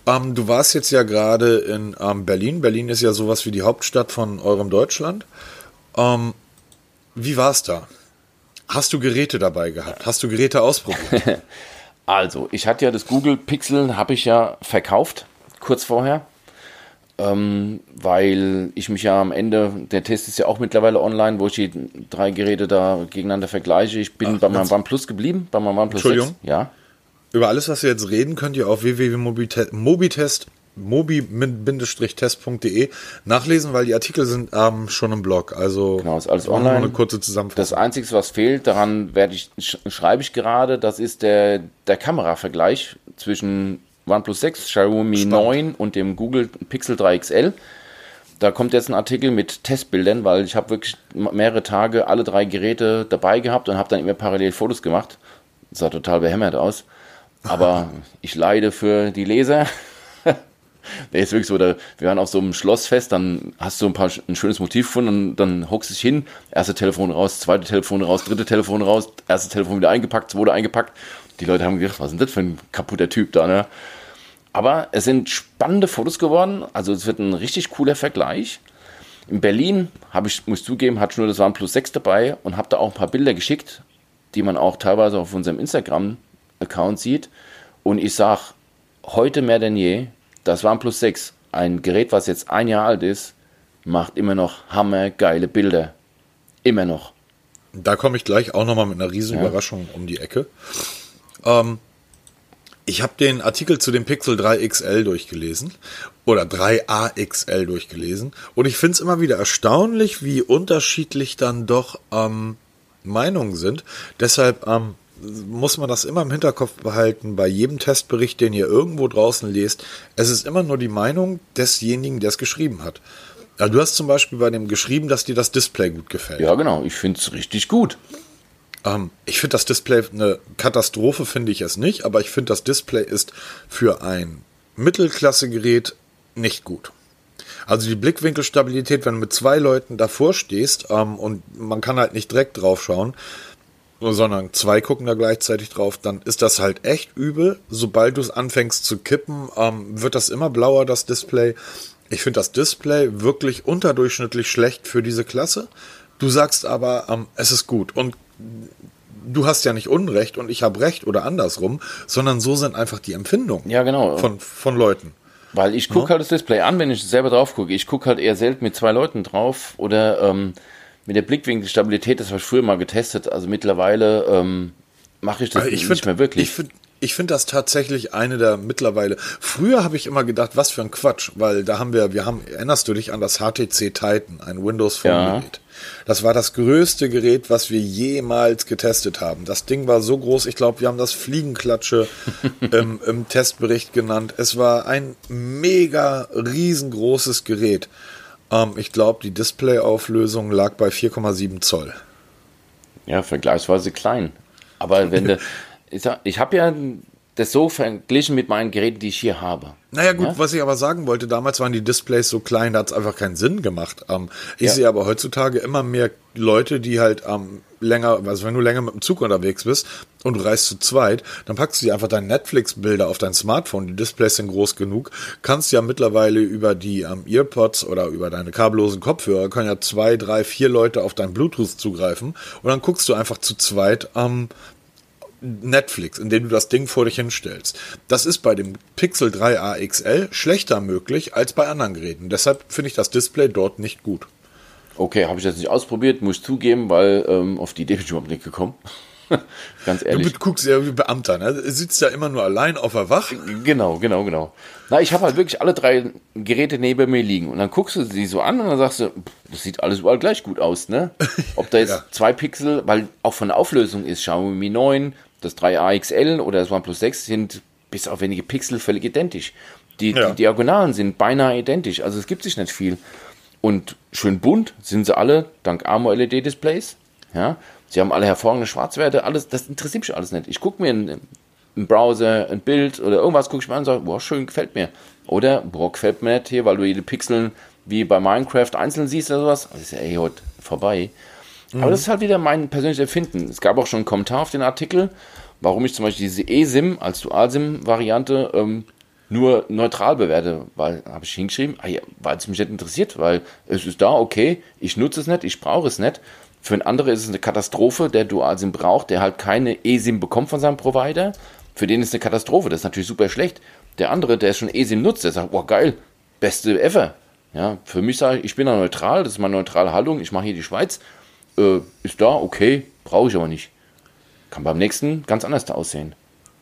Ähm, du warst jetzt ja gerade in ähm, Berlin. Berlin ist ja sowas wie die Hauptstadt von eurem Deutschland. Ähm, wie war's da? Hast du Geräte dabei gehabt? Hast du Geräte ausprobiert? also, ich hatte ja das Google Pixel, habe ich ja verkauft, kurz vorher ähm, weil ich mich ja am Ende, der Test ist ja auch mittlerweile online, wo ich die drei Geräte da gegeneinander vergleiche. Ich bin Ach, bei meinem OnePlus geblieben, bei meinem OnePlus Entschuldigung. 6. Ja. Über alles, was wir jetzt reden, könnt ihr auf www.mobitest mobi-test.de nachlesen, weil die Artikel sind ähm, schon im Blog. Also genau, ist alles online. Eine kurze Zusammenfassung. Das Einzige, was fehlt, daran werde ich schreibe ich gerade, das ist der der Kameravergleich zwischen OnePlus 6, Xiaomi Spannend. 9 und dem Google Pixel 3 XL. Da kommt jetzt ein Artikel mit Testbildern, weil ich habe wirklich mehrere Tage alle drei Geräte dabei gehabt und habe dann immer parallel Fotos gemacht. Das sah total behämmert aus. Aber ich leide für die Leser. Der ist wirklich so, da, wir waren auf so einem Schlossfest, dann hast du ein, paar, ein schönes Motiv gefunden und dann hockst du dich hin, erste Telefon raus, zweite Telefon raus, dritte Telefon raus, erste Telefon wieder eingepackt, zweite eingepackt. Die Leute haben gedacht, was ist denn das für ein kaputter Typ da, ne? Aber es sind spannende Fotos geworden. Also es wird ein richtig cooler Vergleich. In Berlin habe ich, muss zugeben, hatte ich nur das OnePlus 6 dabei und habe da auch ein paar Bilder geschickt, die man auch teilweise auf unserem Instagram-Account sieht. Und ich sage, heute mehr denn je, das OnePlus 6, ein Gerät, was jetzt ein Jahr alt ist, macht immer noch hammergeile Bilder. Immer noch. Da komme ich gleich auch nochmal mit einer riesen ja. Überraschung um die Ecke. Ähm, ich habe den Artikel zu dem Pixel 3 XL durchgelesen oder 3AXL durchgelesen und ich finde es immer wieder erstaunlich, wie unterschiedlich dann doch ähm, Meinungen sind. Deshalb ähm, muss man das immer im Hinterkopf behalten bei jedem Testbericht, den ihr irgendwo draußen lest. Es ist immer nur die Meinung desjenigen, der es geschrieben hat. Ja, du hast zum Beispiel bei dem geschrieben, dass dir das Display gut gefällt. Ja, genau. Ich finde es richtig gut. Ähm, ich finde das Display eine Katastrophe, finde ich es nicht, aber ich finde das Display ist für ein Mittelklasse-Gerät nicht gut. Also die Blickwinkelstabilität, wenn du mit zwei Leuten davor stehst ähm, und man kann halt nicht direkt drauf schauen, sondern zwei gucken da gleichzeitig drauf, dann ist das halt echt übel. Sobald du es anfängst zu kippen, ähm, wird das immer blauer, das Display. Ich finde das Display wirklich unterdurchschnittlich schlecht für diese Klasse. Du sagst aber, ähm, es ist gut. Und du hast ja nicht Unrecht und ich habe Recht oder andersrum, sondern so sind einfach die Empfindungen ja, genau. von, von Leuten. Weil ich gucke ja? halt das Display an, wenn ich selber drauf gucke. Ich gucke halt eher selten mit zwei Leuten drauf oder ähm, mit der Blickwinkelstabilität, das habe ich früher mal getestet. Also mittlerweile ähm, mache ich das ich nicht find, mehr wirklich. Ich finde ich finde das tatsächlich eine der mittlerweile. Früher habe ich immer gedacht, was für ein Quatsch, weil da haben wir, wir haben, erinnerst du dich an das HTC Titan, ein Windows Phone Gerät? Ja. Das war das größte Gerät, was wir jemals getestet haben. Das Ding war so groß, ich glaube, wir haben das Fliegenklatsche im, im Testbericht genannt. Es war ein mega riesengroßes Gerät. Ähm, ich glaube, die Displayauflösung lag bei 4,7 Zoll. Ja, vergleichsweise klein. Aber wenn du, ich, ich habe ja das so verglichen mit meinen Geräten, die ich hier habe. Naja gut, ja? was ich aber sagen wollte, damals waren die Displays so klein, da hat es einfach keinen Sinn gemacht. Ähm, ich ja. sehe aber heutzutage immer mehr Leute, die halt ähm, länger, also wenn du länger mit dem Zug unterwegs bist und du reist zu zweit, dann packst du dir einfach deine Netflix-Bilder auf dein Smartphone, die Displays sind groß genug, kannst ja mittlerweile über die ähm, Earpods oder über deine kabellosen Kopfhörer, können ja zwei, drei, vier Leute auf dein Bluetooth zugreifen und dann guckst du einfach zu zweit ähm, Netflix, indem du das Ding vor dich hinstellst. Das ist bei dem Pixel 3a XL schlechter möglich als bei anderen Geräten. Deshalb finde ich das Display dort nicht gut. Okay, habe ich jetzt nicht ausprobiert, muss ich zugeben, weil ähm, auf die Idee bin ich überhaupt nicht gekommen. Ganz ehrlich. Du guckst ja wie Beamter, ne? Du sitzt ja immer nur allein auf der Wach. Genau, genau, genau. Na, ich habe halt wirklich alle drei Geräte neben mir liegen und dann guckst du sie so an und dann sagst du, das sieht alles überall gleich gut aus, ne? Ob da jetzt ja. zwei Pixel, weil auch von der Auflösung ist Xiaomi 9, das 3A XL oder das OnePlus 6 sind bis auf wenige Pixel völlig identisch. Die, ja. die Diagonalen sind beinahe identisch, also es gibt sich nicht viel. Und schön bunt sind sie alle, dank AMO-LED-Displays. Ja, Sie haben alle hervorragende Schwarzwerte, alles, das interessiert mich alles nicht. Ich gucke mir im, Browser ein Bild oder irgendwas, gucke ich mir an und sage, boah, schön, gefällt mir. Oder, boah, gefällt mir nicht hier, weil du jede Pixel wie bei Minecraft einzeln siehst oder sowas. Das ist ja eh heute vorbei. Mhm. Aber das ist halt wieder mein persönliches Empfinden. Es gab auch schon einen Kommentar auf den Artikel, warum ich zum Beispiel diese eSIM als Dual-SIM-Variante ähm, nur neutral bewerte, weil, habe ich hingeschrieben, ah weil es mich nicht interessiert, weil es ist da, okay, ich nutze es nicht, ich brauche es nicht. Für einen anderen ist es eine Katastrophe, der Dual-SIM braucht, der halt keine eSIM bekommt von seinem Provider. Für den ist es eine Katastrophe, das ist natürlich super schlecht. Der andere, der schon eSIM nutzt, der sagt, boah, geil, beste ever. Ja, für mich sage ich, ich bin da neutral, das ist meine neutrale Haltung, ich mache hier die Schweiz. Äh, ist da, okay, brauche ich aber nicht. Kann beim nächsten ganz anders da aussehen.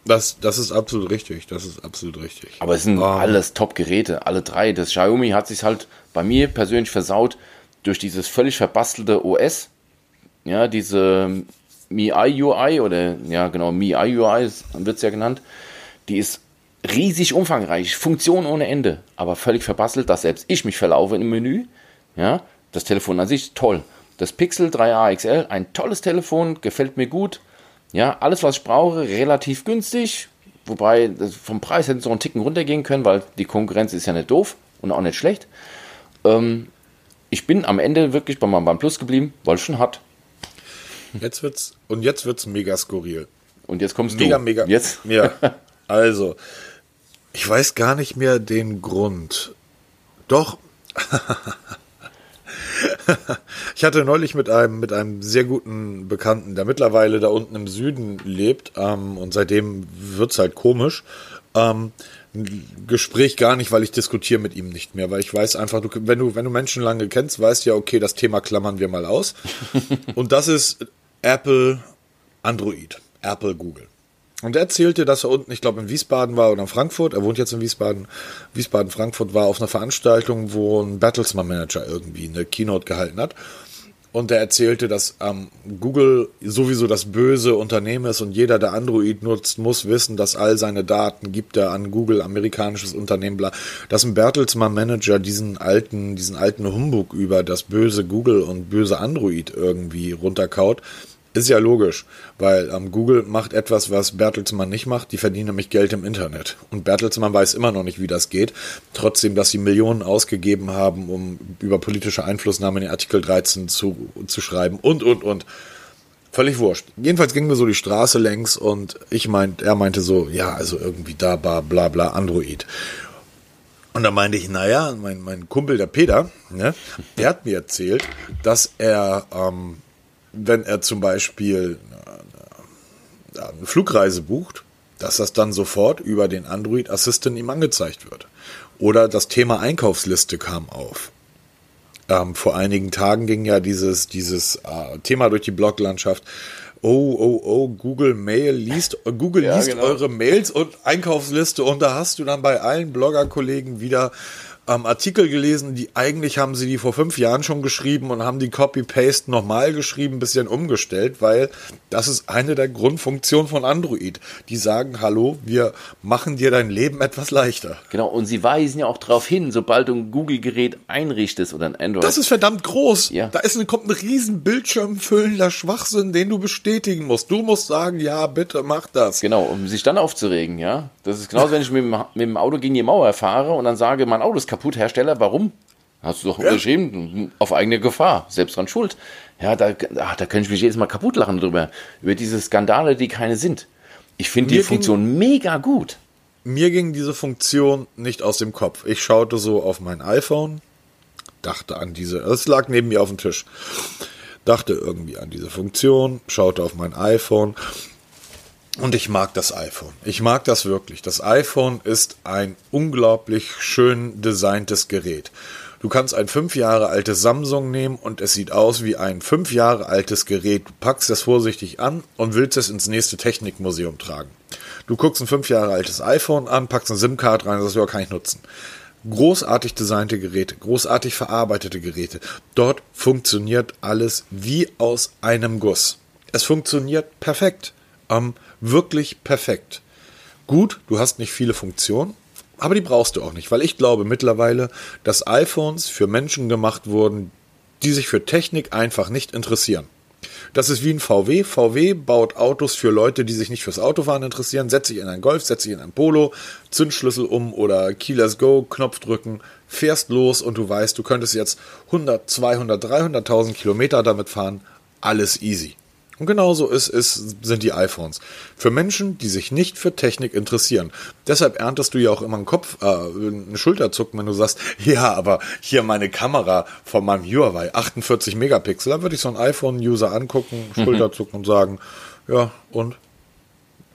Das, das ist absolut richtig, das ist absolut richtig. Aber es sind um. alles Top-Geräte, alle drei. Das Xiaomi hat sich halt bei mir persönlich versaut durch dieses völlig verbastelte OS ja, diese MIUI UI oder ja genau, MIUI UI wird es ja genannt, die ist riesig umfangreich, Funktion ohne Ende, aber völlig verbastelt, dass selbst ich mich verlaufe im Menü. Ja, das Telefon an sich toll. Das Pixel 3a XL, ein tolles Telefon, gefällt mir gut. Ja, alles was ich brauche, relativ günstig. Wobei vom Preis hätten sie noch einen Ticken runtergehen können, weil die Konkurrenz ist ja nicht doof und auch nicht schlecht. Ähm, ich bin am Ende wirklich bei meinem OnePlus geblieben, weil es schon hat. Jetzt wird's, und jetzt wird's mega skurril. Und jetzt kommst mega, du. Mega, mega. Jetzt? Ja. Also, ich weiß gar nicht mehr den Grund. Doch. ich hatte neulich mit einem, mit einem sehr guten Bekannten, der mittlerweile da unten im Süden lebt, ähm, und seitdem wird's halt komisch. Ähm, Gespräch gar nicht, weil ich diskutiere mit ihm nicht mehr, weil ich weiß einfach, du, wenn du, wenn du Menschen lange kennst, weißt du ja, okay, das Thema klammern wir mal aus. und das ist Apple, Android, Apple, Google. Und er erzählte, dass er unten, ich glaube in Wiesbaden war oder in Frankfurt, er wohnt jetzt in Wiesbaden, Wiesbaden, Frankfurt, war auf einer Veranstaltung, wo ein Battlesman Manager irgendwie eine Keynote gehalten hat. Und er erzählte, dass ähm, Google sowieso das böse Unternehmen ist und jeder, der Android nutzt, muss wissen, dass all seine Daten gibt er an Google, amerikanisches Unternehmen, bla. Dass ein Bertelsmann Manager diesen alten, diesen alten Humbug über das böse Google und böse Android irgendwie runterkaut, ist ja logisch, weil ähm, Google macht etwas, was Bertelsmann nicht macht. Die verdienen nämlich Geld im Internet. Und Bertelsmann weiß immer noch nicht, wie das geht. Trotzdem, dass sie Millionen ausgegeben haben, um über politische Einflussnahme in den Artikel 13 zu, zu schreiben und, und, und. Völlig wurscht. Jedenfalls gingen wir so die Straße längs und ich meint, er meinte so, ja, also irgendwie da, bla, bla, Android. Und da meinte ich, naja, mein, mein Kumpel, der Peter, ne, der hat mir erzählt, dass er ähm, wenn er zum Beispiel eine Flugreise bucht, dass das dann sofort über den Android Assistant ihm angezeigt wird. Oder das Thema Einkaufsliste kam auf. Ähm, vor einigen Tagen ging ja dieses, dieses äh, Thema durch die Bloglandschaft. Oh, oh, oh, Google Mail liest, Google ja, liest genau. eure Mails und Einkaufsliste und da hast du dann bei allen Bloggerkollegen wieder ähm, Artikel gelesen, die eigentlich haben sie die vor fünf Jahren schon geschrieben und haben die Copy-Paste nochmal geschrieben, bisschen umgestellt, weil das ist eine der Grundfunktionen von Android. Die sagen, hallo, wir machen dir dein Leben etwas leichter. Genau, und sie weisen ja auch darauf hin, sobald du ein Google-Gerät einrichtest oder ein Android. Das ist verdammt groß. Ja. Da ist ein, kommt ein riesen Bildschirm füllender Schwachsinn, den du bestätigen musst. Du musst sagen, ja, bitte mach das. Genau, um sich dann aufzuregen, ja. Das ist genauso, wenn ich mit dem, mit dem Auto gegen die Mauer fahre und dann sage, mein Auto ist kaputt kaputt, Hersteller. Warum? Hast du doch ja. unterschrieben, auf eigene Gefahr, selbst dran schuld. Ja, da, ach, da könnte ich mich jedes Mal kaputt lachen drüber, über diese Skandale, die keine sind. Ich finde die Funktion ging, mega gut. Mir ging diese Funktion nicht aus dem Kopf. Ich schaute so auf mein iPhone, dachte an diese, es lag neben mir auf dem Tisch, dachte irgendwie an diese Funktion, schaute auf mein iPhone und ich mag das iPhone. Ich mag das wirklich. Das iPhone ist ein unglaublich schön designtes Gerät. Du kannst ein fünf Jahre altes Samsung nehmen und es sieht aus wie ein fünf Jahre altes Gerät. Du packst es vorsichtig an und willst es ins nächste Technikmuseum tragen. Du guckst ein fünf Jahre altes iPhone an, packst eine SIM-Card rein, das kann ich nutzen. Großartig designte Geräte, großartig verarbeitete Geräte. Dort funktioniert alles wie aus einem Guss. Es funktioniert perfekt. Ähm, wirklich perfekt. Gut, du hast nicht viele Funktionen, aber die brauchst du auch nicht, weil ich glaube mittlerweile, dass iPhones für Menschen gemacht wurden, die sich für Technik einfach nicht interessieren. Das ist wie ein VW. VW baut Autos für Leute, die sich nicht fürs Autofahren interessieren. Setz dich in ein Golf, setz dich in ein Polo, Zündschlüssel um oder Key Let's Go, Knopf drücken, fährst los und du weißt, du könntest jetzt 100, 200, 300.000 Kilometer damit fahren. Alles easy. Und genauso ist, ist, sind die iPhones. Für Menschen, die sich nicht für Technik interessieren. Deshalb erntest du ja auch immer einen Kopf, äh, eine Schulterzucken, wenn du sagst, ja, aber hier meine Kamera von meinem Huawei, 48 Megapixel, da würde ich so einen iPhone-User angucken, mhm. Schulterzucken mhm. und sagen, ja, und?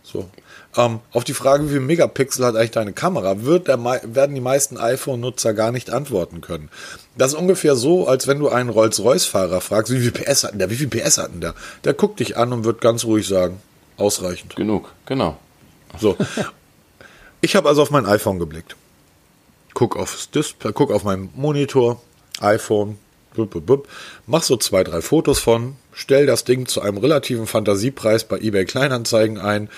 So. Ähm, auf die Frage, wie viel Megapixel hat eigentlich deine Kamera, wird der, werden die meisten iPhone-Nutzer gar nicht antworten können. Das ist ungefähr so, als wenn du einen Rolls-Royce-Fahrer fragst, wie viel PS hat denn der, wie viel PS hat denn der? Der guckt dich an und wird ganz ruhig sagen, ausreichend. Genug, genau. So. Ich habe also auf mein iPhone geblickt. Guck aufs Display, guck auf meinen Monitor, iPhone, blub, blub, blub, mach so zwei, drei Fotos von, stell das Ding zu einem relativen Fantasiepreis bei eBay Kleinanzeigen ein,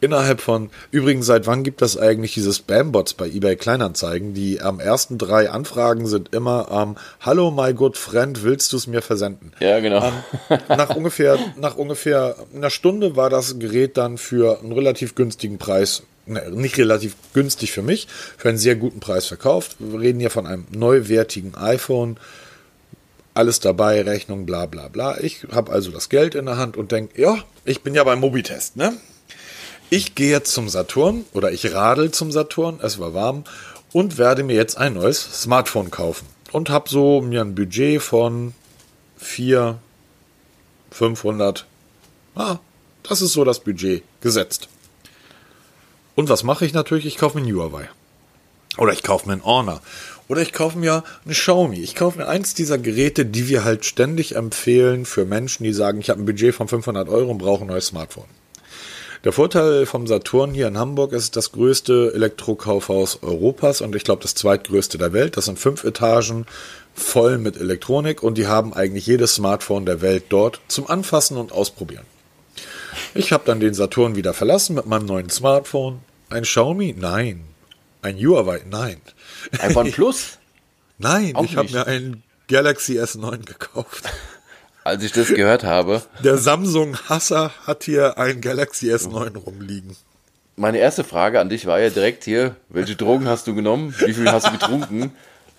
innerhalb von, übrigens, seit wann gibt es eigentlich diese Spam-Bots bei eBay Kleinanzeigen? Die am ersten drei Anfragen sind immer, ähm, hallo my good friend, willst du es mir versenden? Ja, genau. Ähm, nach ungefähr, nach ungefähr einer Stunde war das Gerät dann für einen relativ günstigen Preis ne, nicht relativ günstig für mich, für einen sehr guten Preis verkauft. Wir reden hier von einem neuwertigen iPhone, alles dabei, Rechnung, bla bla bla. Ich habe also das Geld in der Hand und denke, ja, ich bin ja beim Mobitest, ne? Ich gehe jetzt zum Saturn oder ich radel zum Saturn, es war warm und werde mir jetzt ein neues Smartphone kaufen. Und habe so mir ein Budget von 4, 500, ah, das ist so das Budget gesetzt. Und was mache ich natürlich? Ich kaufe mir ein Huawei. Oder ich kaufe mir ein Honor. Oder ich kaufe mir ein Xiaomi. Ich kaufe mir eins dieser Geräte, die wir halt ständig empfehlen für Menschen, die sagen, ich habe ein Budget von 500 Euro und brauche ein neues Smartphone. Der Vorteil vom Saturn hier in Hamburg ist das größte Elektrokaufhaus Europas und ich glaube das zweitgrößte der Welt. Das sind fünf Etagen voll mit Elektronik und die haben eigentlich jedes Smartphone der Welt dort zum Anfassen und Ausprobieren. Ich habe dann den Saturn wieder verlassen mit meinem neuen Smartphone. Ein Xiaomi? Nein. Ein Huawei? Nein. Ein OnePlus? Nein, Auch ich habe mir ein Galaxy S9 gekauft als ich das gehört habe. Der Samsung-Hasser hat hier ein Galaxy S9 rumliegen. Meine erste Frage an dich war ja direkt hier, welche Drogen hast du genommen? Wie viel hast du getrunken?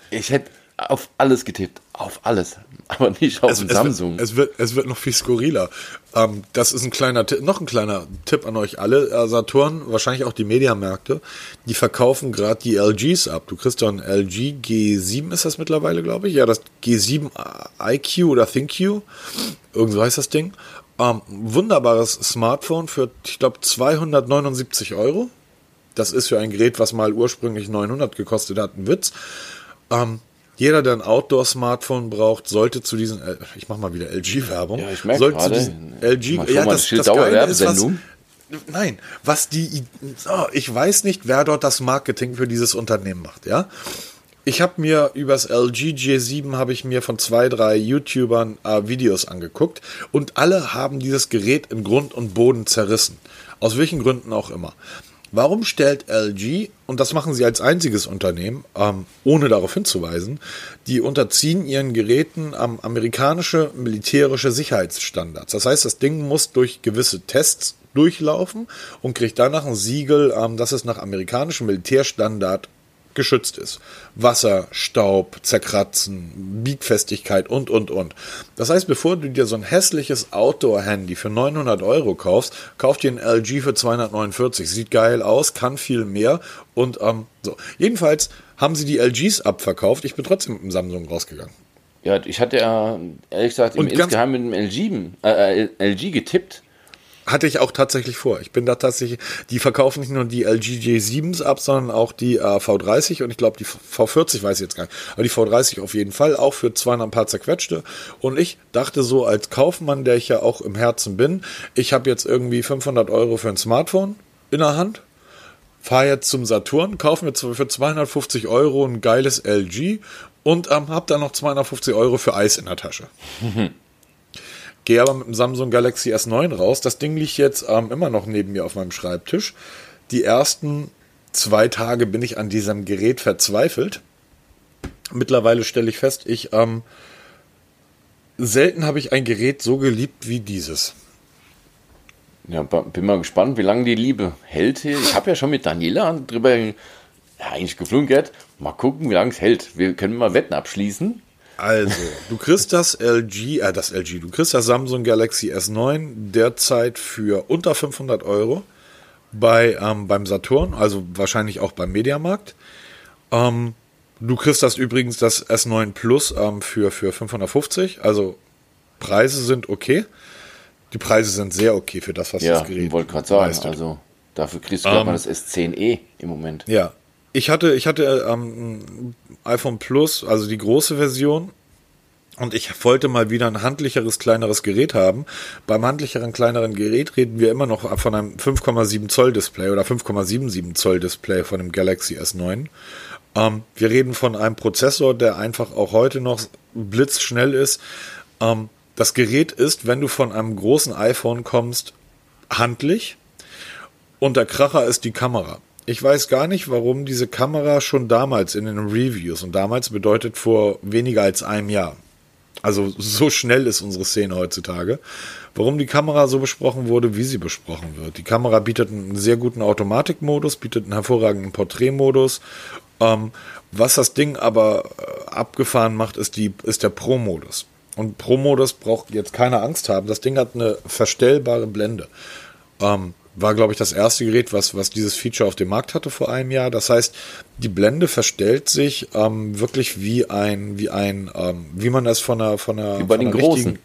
Ich hätte auf alles getippt. Auf alles. Aber nicht auf es, den Samsung. Es wird, es wird noch viel skurriler. Ähm, das ist ein kleiner Tipp, noch ein kleiner Tipp an euch alle. Äh, Saturn, wahrscheinlich auch die Mediamärkte, die verkaufen gerade die LGs ab. Du kriegst doch ein LG G7 ist das mittlerweile, glaube ich. Ja, das G7 IQ oder ThinQ. Irgend so heißt das Ding. Ähm, wunderbares Smartphone für, ich glaube, 279 Euro. Das ist für ein Gerät, was mal ursprünglich 900 gekostet hat, ein Witz. Ähm, jeder, der ein Outdoor-Smartphone braucht, sollte zu diesen, äh, ich mach mal wieder LG-Werbung, ja, ich merke sollte gerade, zu diesen LG, ja, das, das Geile ist, was, nein, was die, oh, ich weiß nicht, wer dort das Marketing für dieses Unternehmen macht, ja. Ich habe mir übers LG G7 habe ich mir von zwei, drei YouTubern äh, Videos angeguckt und alle haben dieses Gerät in Grund und Boden zerrissen. Aus welchen Gründen auch immer. Warum stellt LG, und das machen sie als einziges Unternehmen, ähm, ohne darauf hinzuweisen, die unterziehen ihren Geräten ähm, amerikanische militärische Sicherheitsstandards. Das heißt, das Ding muss durch gewisse Tests durchlaufen und kriegt danach ein Siegel, ähm, dass es nach amerikanischem Militärstandard geschützt ist. Wasser, Staub, Zerkratzen, Biegfestigkeit und, und, und. Das heißt, bevor du dir so ein hässliches Outdoor-Handy für 900 Euro kaufst, kauf dir ein LG für 249. Sieht geil aus, kann viel mehr und ähm, so. Jedenfalls haben sie die LGs abverkauft. Ich bin trotzdem mit dem Samsung rausgegangen. Ja, ich hatte ja, ehrlich gesagt, im insgeheim mit dem LG, äh, LG getippt hatte ich auch tatsächlich vor. Ich bin da tatsächlich, die verkaufen nicht nur die LG J7s ab, sondern auch die äh, V30 und ich glaube die V40 weiß ich jetzt gar nicht. Aber die V30 auf jeden Fall, auch für 200 paar zerquetschte. Und ich dachte so als Kaufmann, der ich ja auch im Herzen bin, ich habe jetzt irgendwie 500 Euro für ein Smartphone in der Hand, fahre jetzt zum Saturn, kaufe mir für 250 Euro ein geiles LG und ähm, habe dann noch 250 Euro für Eis in der Tasche. Gehe aber mit dem Samsung Galaxy S9 raus. Das Ding liegt jetzt ähm, immer noch neben mir auf meinem Schreibtisch. Die ersten zwei Tage bin ich an diesem Gerät verzweifelt. Mittlerweile stelle ich fest, ich ähm, selten habe ich ein Gerät so geliebt wie dieses. Ja, bin mal gespannt, wie lange die Liebe hält. Ich habe ja schon mit Daniela drüber ja, eigentlich geflunkert. Mal gucken, wie lange es hält. Wir können mal Wetten abschließen. Also, du kriegst das LG, äh, das LG, du kriegst das Samsung Galaxy S9 derzeit für unter 500 Euro bei, ähm, beim Saturn, also wahrscheinlich auch beim Mediamarkt. Ähm, du kriegst das übrigens, das S9 Plus ähm, für, für 550, also Preise sind okay. Die Preise sind sehr okay für das, was ja, das Gerät ich wollte gerade sagen, also dafür kriegst du mal das S10e im Moment. Ja, ich hatte, ich hatte ähm, iPhone Plus, also die große Version. Und ich wollte mal wieder ein handlicheres, kleineres Gerät haben. Beim handlicheren, kleineren Gerät reden wir immer noch von einem 5,7 Zoll Display oder 5,77 Zoll Display von dem Galaxy S9. Ähm, wir reden von einem Prozessor, der einfach auch heute noch blitzschnell ist. Ähm, das Gerät ist, wenn du von einem großen iPhone kommst, handlich. Und der Kracher ist die Kamera. Ich weiß gar nicht, warum diese Kamera schon damals in den Reviews und damals bedeutet vor weniger als einem Jahr. Also so schnell ist unsere Szene heutzutage. Warum die Kamera so besprochen wurde, wie sie besprochen wird. Die Kamera bietet einen sehr guten Automatikmodus, bietet einen hervorragenden Porträtmodus. Ähm, was das Ding aber äh, abgefahren macht, ist, die, ist der Pro-Modus. Und Pro-Modus braucht jetzt keine Angst haben. Das Ding hat eine verstellbare Blende. Ähm, war, glaube ich, das erste Gerät, was, was dieses Feature auf dem Markt hatte vor einem Jahr. Das heißt, die Blende verstellt sich ähm, wirklich wie ein, wie ein, ähm, wie man das von einer, von einer, wie bei den großen.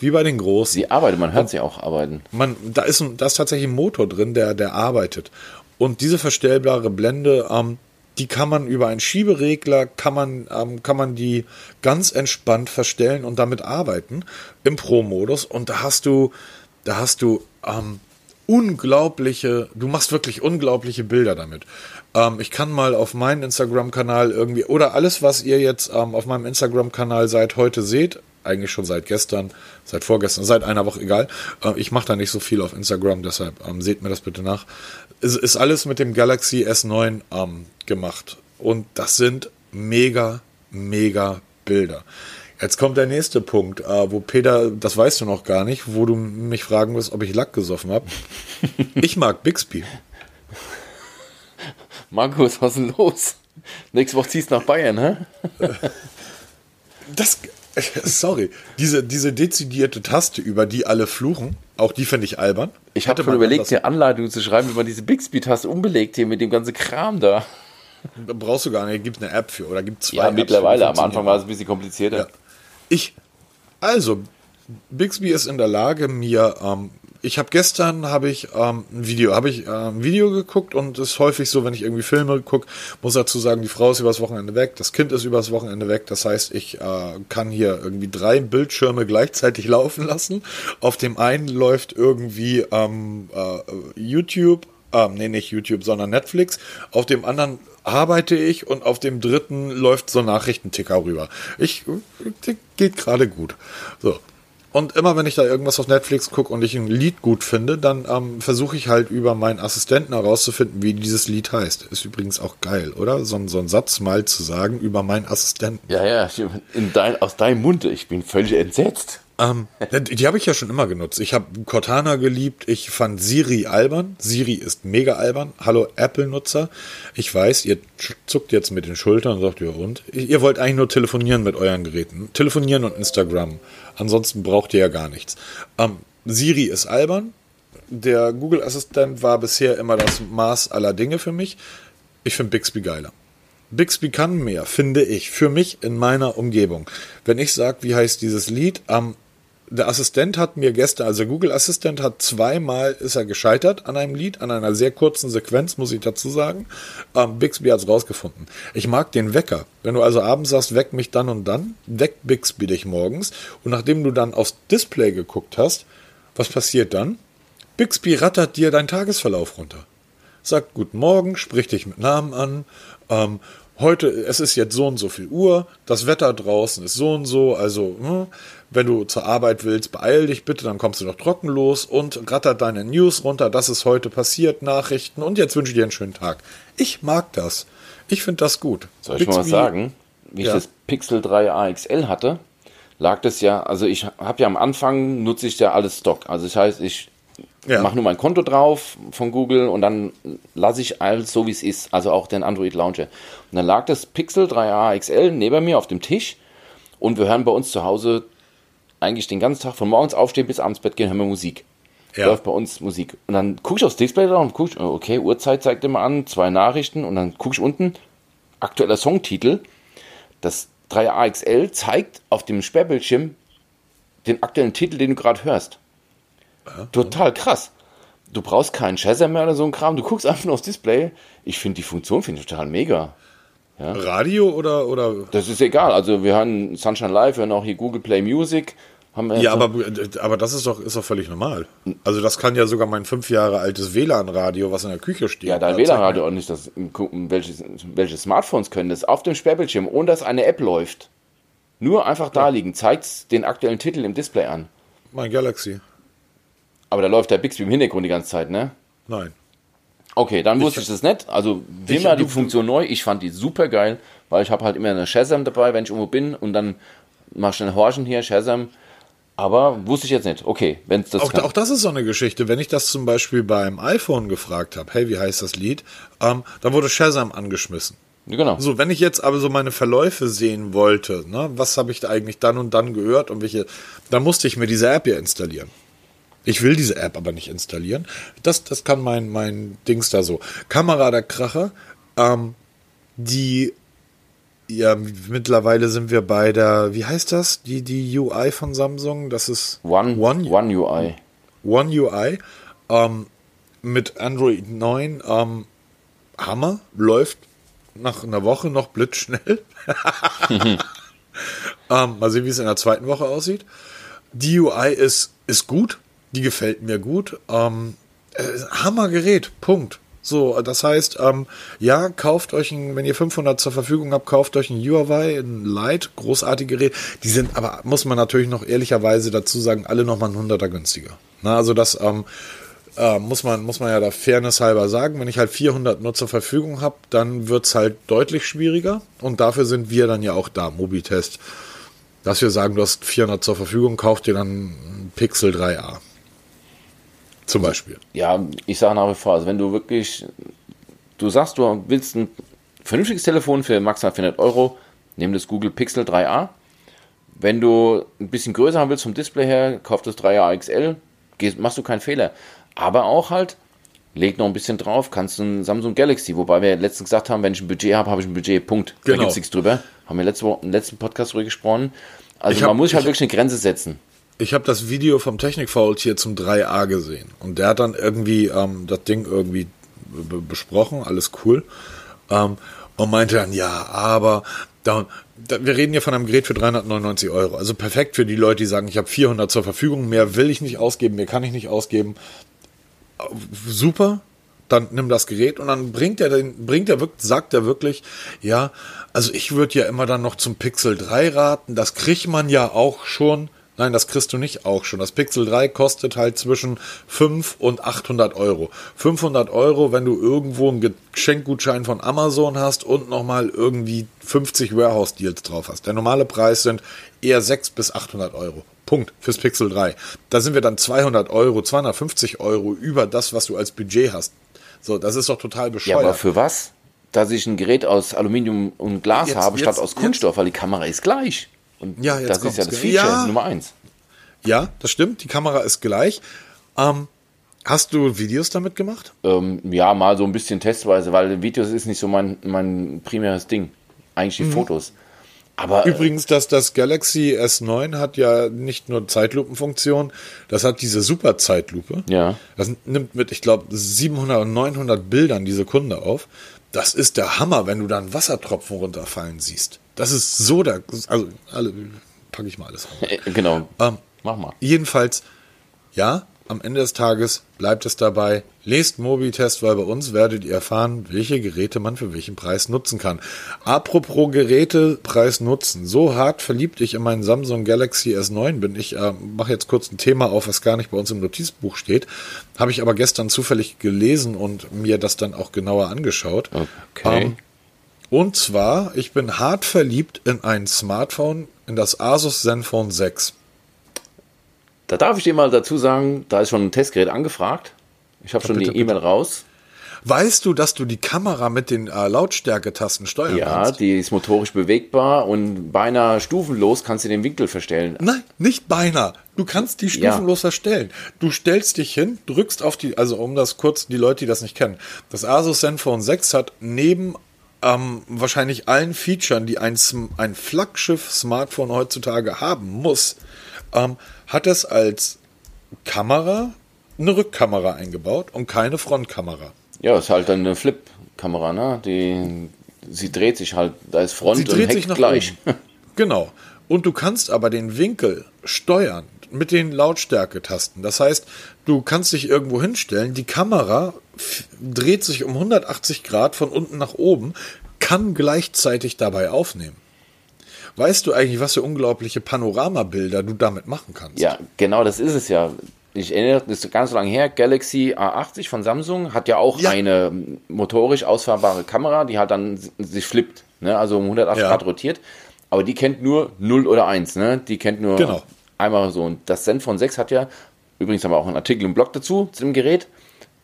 Wie bei den großen. Sie arbeitet, man hört sie auch arbeiten. Man, da ist, da ist tatsächlich ein Motor drin, der, der arbeitet. Und diese verstellbare Blende, ähm, die kann man über einen Schieberegler, kann man, ähm, kann man die ganz entspannt verstellen und damit arbeiten im Pro-Modus. Und da hast du, da hast du ähm, unglaubliche, du machst wirklich unglaubliche Bilder damit. Ähm, ich kann mal auf meinen Instagram-Kanal irgendwie, oder alles, was ihr jetzt ähm, auf meinem Instagram-Kanal seit heute seht, eigentlich schon seit gestern, seit vorgestern, seit einer Woche, egal. Äh, ich mache da nicht so viel auf Instagram, deshalb ähm, seht mir das bitte nach. Es ist alles mit dem Galaxy S9 ähm, gemacht. Und das sind mega, mega Bilder. Jetzt kommt der nächste Punkt, äh, wo Peter, das weißt du noch gar nicht, wo du mich fragen wirst, ob ich Lack gesoffen habe. ich mag Bixby. Markus, was ist denn los? Nächste Woche ziehst du nach Bayern, hä? das, sorry, diese, diese dezidierte Taste, über die alle fluchen, auch die finde ich albern. Ich hatte mal überlegt, dir Anleitung zu schreiben, wie man diese Bixby-Taste umbelegt hier mit dem ganzen Kram da. Brauchst du gar nicht, gibt eine App für oder gibt zwei. Ja, Apps mittlerweile. Am Anfang war es ein bisschen komplizierter. Ja. Ich, also, Bixby ist in der Lage, mir, ähm, ich habe gestern habe ich ähm, ein Video, habe ich äh, ein Video geguckt und es ist häufig so, wenn ich irgendwie Filme gucke, muss dazu sagen, die Frau ist übers Wochenende weg, das Kind ist übers Wochenende weg. Das heißt, ich äh, kann hier irgendwie drei Bildschirme gleichzeitig laufen lassen. Auf dem einen läuft irgendwie ähm, äh, YouTube, ähm, nee, nicht YouTube, sondern Netflix. Auf dem anderen arbeite ich und auf dem dritten läuft so Nachrichtenticker rüber. Ich, geht gerade gut. So. Und immer wenn ich da irgendwas auf Netflix gucke und ich ein Lied gut finde, dann ähm, versuche ich halt über meinen Assistenten herauszufinden, wie dieses Lied heißt. Ist übrigens auch geil, oder? So, so einen Satz mal zu sagen über meinen Assistenten. Ja, ja, in dein, aus deinem Mund. Ich bin völlig entsetzt. Ähm, die habe ich ja schon immer genutzt. Ich habe Cortana geliebt. Ich fand Siri albern. Siri ist mega albern. Hallo Apple-Nutzer. Ich weiß, ihr zuckt jetzt mit den Schultern und sagt, ja und? Ihr wollt eigentlich nur telefonieren mit euren Geräten. Telefonieren und Instagram. Ansonsten braucht ihr ja gar nichts. Ähm, Siri ist albern. Der Google-Assistent war bisher immer das Maß aller Dinge für mich. Ich finde Bixby geiler. Bixby kann mehr, finde ich, für mich in meiner Umgebung. Wenn ich sage, wie heißt dieses Lied, ähm, der Assistent hat mir gestern, also Google Assistent hat zweimal ist er gescheitert an einem Lied, an einer sehr kurzen Sequenz, muss ich dazu sagen. Ähm, Bixby hat es rausgefunden. Ich mag den Wecker. Wenn du also abends sagst, weck mich dann und dann, weck Bixby dich morgens. Und nachdem du dann aufs Display geguckt hast, was passiert dann? Bixby rattert dir deinen Tagesverlauf runter. Sagt Guten Morgen, spricht dich mit Namen an. Ähm, heute, es ist jetzt so und so viel Uhr, das Wetter draußen ist so und so, also hm, wenn du zur Arbeit willst, beeil dich bitte, dann kommst du noch trocken los und rattert deine News runter, das ist heute passiert, Nachrichten und jetzt wünsche ich dir einen schönen Tag. Ich mag das. Ich finde das gut. Soll ich mal was Bixby- sagen? Wie ich Ja. das Pixel 3 AXL hatte, lag das ja, also ich habe ja am Anfang nutze ich ja alles Stock. Also das heißt, ich Ja. mache nur mein Konto drauf von Google und dann lasse ich alles so wie es ist, also auch den Android Launcher. Und dann lag das Pixel 3 AXL neben mir auf dem Tisch und wir hören bei uns zu Hause eigentlich den ganzen Tag von morgens aufstehen bis abends Bett gehen, hören wir Musik. Ja. Läuft bei uns Musik. Und dann gucke ich aufs Display drauf und gucke, okay, Uhrzeit zeigt immer an, zwei Nachrichten und dann gucke ich unten, aktueller Songtitel. Das 3AXL zeigt auf dem Sperrbildschirm den aktuellen Titel, den du gerade hörst. Total krass. Du brauchst keinen Shazam mehr oder so ein Kram. Du guckst einfach nur aufs Display. Ich finde die Funktion finde ich total mega. Radio oder, oder Das ist egal. Also wir hören Sunshine Live, wir hören auch hier Google Play Music. Ja, aber, aber das ist doch, ist doch völlig normal. Also das kann ja sogar mein fünf Jahre altes WLAN-Radio, was in der Küche steht. Ja, dein WLAN-Radio auch nicht. Das, gucken, welche, welche Smartphones können das auf dem Sperrbildschirm, ohne dass eine App läuft. Nur einfach da liegen, zeigt den aktuellen Titel im Display an. Mein Galaxy. Aber da läuft der Bixby im Hintergrund die ganze Zeit, ne? Nein. Okay, dann wusste ich das nicht. Also, wie immer die Funktion neu. Ich fand die super geil, weil ich habe halt immer eine Shazam dabei, wenn ich irgendwo bin und dann mach schnell Horchen hier, Shazam. Aber wusste ich jetzt nicht. Okay, wenn es das Auch, kann. auch das ist so eine Geschichte. Wenn ich das zum Beispiel beim iPhone gefragt habe, hey, wie heißt das Lied? Ähm, da wurde Shazam angeschmissen. Genau. So, wenn ich jetzt aber so meine Verläufe sehen wollte, ne, was habe ich da eigentlich dann und dann gehört und welche, dann musste ich mir diese App ja installieren. Ich will diese App aber nicht installieren. Das, das kann mein, mein Dings da so. Kamera der Kracher, ähm, die, ja, mittlerweile sind wir bei der, wie heißt das? Die, die UI von Samsung, das ist One, One, One UI. One UI ähm, mit Android 9. Ähm, Hammer, läuft nach einer Woche noch blitzschnell. ähm, mal sehen, wie es in der zweiten Woche aussieht. Die UI ist, ist gut, die gefällt mir gut. Ähm, äh, Hammergerät, Punkt. So, das heißt, ähm, ja, kauft euch ein, wenn ihr 500 zur Verfügung habt, kauft euch ein Huawei, ein Lite, großartige Gerät. Die sind aber, muss man natürlich noch ehrlicherweise dazu sagen, alle nochmal ein Hunderter günstiger. Na, also das ähm, äh, muss, man, muss man ja da Fairness halber sagen. Wenn ich halt 400 nur zur Verfügung habe, dann wird's halt deutlich schwieriger. Und dafür sind wir dann ja auch da, Mobitest. Dass wir sagen, du hast 400 zur Verfügung, kauft dir dann ein Pixel 3a. Zum Beispiel. Ja, ich sage nach wie vor, also wenn du wirklich, du sagst, du willst ein vernünftiges Telefon für maximal 400 Euro, nimm das Google Pixel 3a. Wenn du ein bisschen größer haben willst vom Display her, kauf das 3a XL, gehst, machst du keinen Fehler. Aber auch halt, leg noch ein bisschen drauf, kannst du ein Samsung Galaxy, wobei wir letztens gesagt haben, wenn ich ein Budget habe, habe ich ein Budget, Punkt. Da Genau. gibt es nichts drüber. Haben wir letzte Woche, im letzten Podcast drüber gesprochen. Also hab- man muss sich halt ich- wirklich eine Grenze setzen. Ich habe das Video vom Technikfaultier zum 3a gesehen. Und der hat dann irgendwie ähm, das Ding irgendwie be besprochen, alles cool. Ähm, und meinte dann, ja, aber da, da, wir reden hier von einem Gerät für 399 Euro. Also perfekt für die Leute, die sagen, ich habe 400 zur Verfügung, mehr will ich nicht ausgeben, mehr kann ich nicht ausgeben. Super, dann nimm das Gerät und dann bringt er den, bringt er sagt er wirklich, ja, also ich würde ja immer dann noch zum Pixel 3 raten, das kriegt man ja auch schon. Nein, das kriegst du nicht auch schon. Das Pixel 3 kostet halt zwischen 5 und 800 Euro. 500 Euro, wenn du irgendwo einen Geschenkgutschein von Amazon hast und nochmal irgendwie 50 Warehouse-Deals drauf hast. Der normale Preis sind eher 6 bis 800 Euro. Punkt. Fürs Pixel 3. Da sind wir dann 200 Euro, 250 Euro über das, was du als Budget hast. So, das ist doch total bescheuert. Ja, aber für was? Dass ich ein Gerät aus Aluminium und Glas Jetzt- habe, statt jetzt- aus Kunststoff, weil die Kamera ist gleich. Und Ja, jetzt das ist ja das Feature Ja. Nummer eins. Ja, das stimmt. Die Kamera ist gleich. Ähm, hast du Videos damit gemacht? Ähm, ja, mal so ein bisschen testweise, weil Videos ist nicht so mein, mein primäres Ding. Eigentlich die Fotos. Aber äh, Übrigens, dass das Galaxy S9 hat ja nicht nur Zeitlupenfunktion, das hat diese super Zeitlupe. Ja. Das nimmt mit, ich glaube, 700 und 900 Bildern die Sekunde auf. Das ist der Hammer, wenn du da einen Wassertropfen runterfallen siehst. Das ist so der, also alle packe ich mal alles rein. äh, genau. Ähm, Mach mal. Jedenfalls, ja, am Ende des Tages bleibt es dabei. Lest Mobitest, weil bei uns werdet ihr erfahren, welche Geräte man für welchen Preis nutzen kann. Apropos Geräte, Preis nutzen. So hart verliebt ich in meinen Samsung Galaxy S9 bin. Ich äh, mache jetzt kurz ein Thema auf, was gar nicht bei uns im Notizbuch steht. Habe ich aber gestern zufällig gelesen und mir das dann auch genauer angeschaut. Okay. Ähm, und zwar, ich bin hart verliebt in ein Smartphone, in das Asus Zenfone 6. Da darf ich dir mal dazu sagen, da ist schon ein Testgerät angefragt. Ich habe schon bitte, die E-Mail raus. Weißt du, dass du die Kamera mit den äh, Lautstärketasten steuern Ja, kannst? die ist motorisch bewegbar und beinahe stufenlos kannst du den Winkel verstellen. Nein, nicht beinahe. Du kannst die Ja. stufenlos verstellen. Du stellst dich hin, drückst auf die, also um das kurz, die Leute, die das nicht kennen. Das Asus Zenfone 6 hat neben ähm, wahrscheinlich allen Features, die ein, ein Flaggschiff-Smartphone heutzutage haben muss, ähm, hat es als Kamera eine Rückkamera eingebaut und keine Frontkamera. Ja, ist halt dann eine Flip-Kamera, ne? Die, sie dreht sich halt, da ist Front Sie und dreht Heck sich nach gleich. oben. Genau. Und du kannst aber den Winkel steuern mit den Lautstärketasten. Das heißt, du kannst dich irgendwo hinstellen, die Kamera dreht sich um 180 Grad von unten nach oben, kann gleichzeitig dabei aufnehmen. Weißt du eigentlich, was für unglaubliche Panoramabilder du damit machen kannst? Ja, genau, das ist es ja. Ich erinnere, das ist ganz lange her, Galaxy A80 von Samsung hat ja auch Ja. eine motorisch ausfahrbare Kamera, die halt dann sich flippt, ne? also um 180 Ja. Grad rotiert. Aber die kennt nur 0 oder 1, ne? Die kennt nur Genau. einmal so. Und das Zenfone 6 hat ja, übrigens haben wir auch einen Artikel im Blog dazu, zu dem Gerät,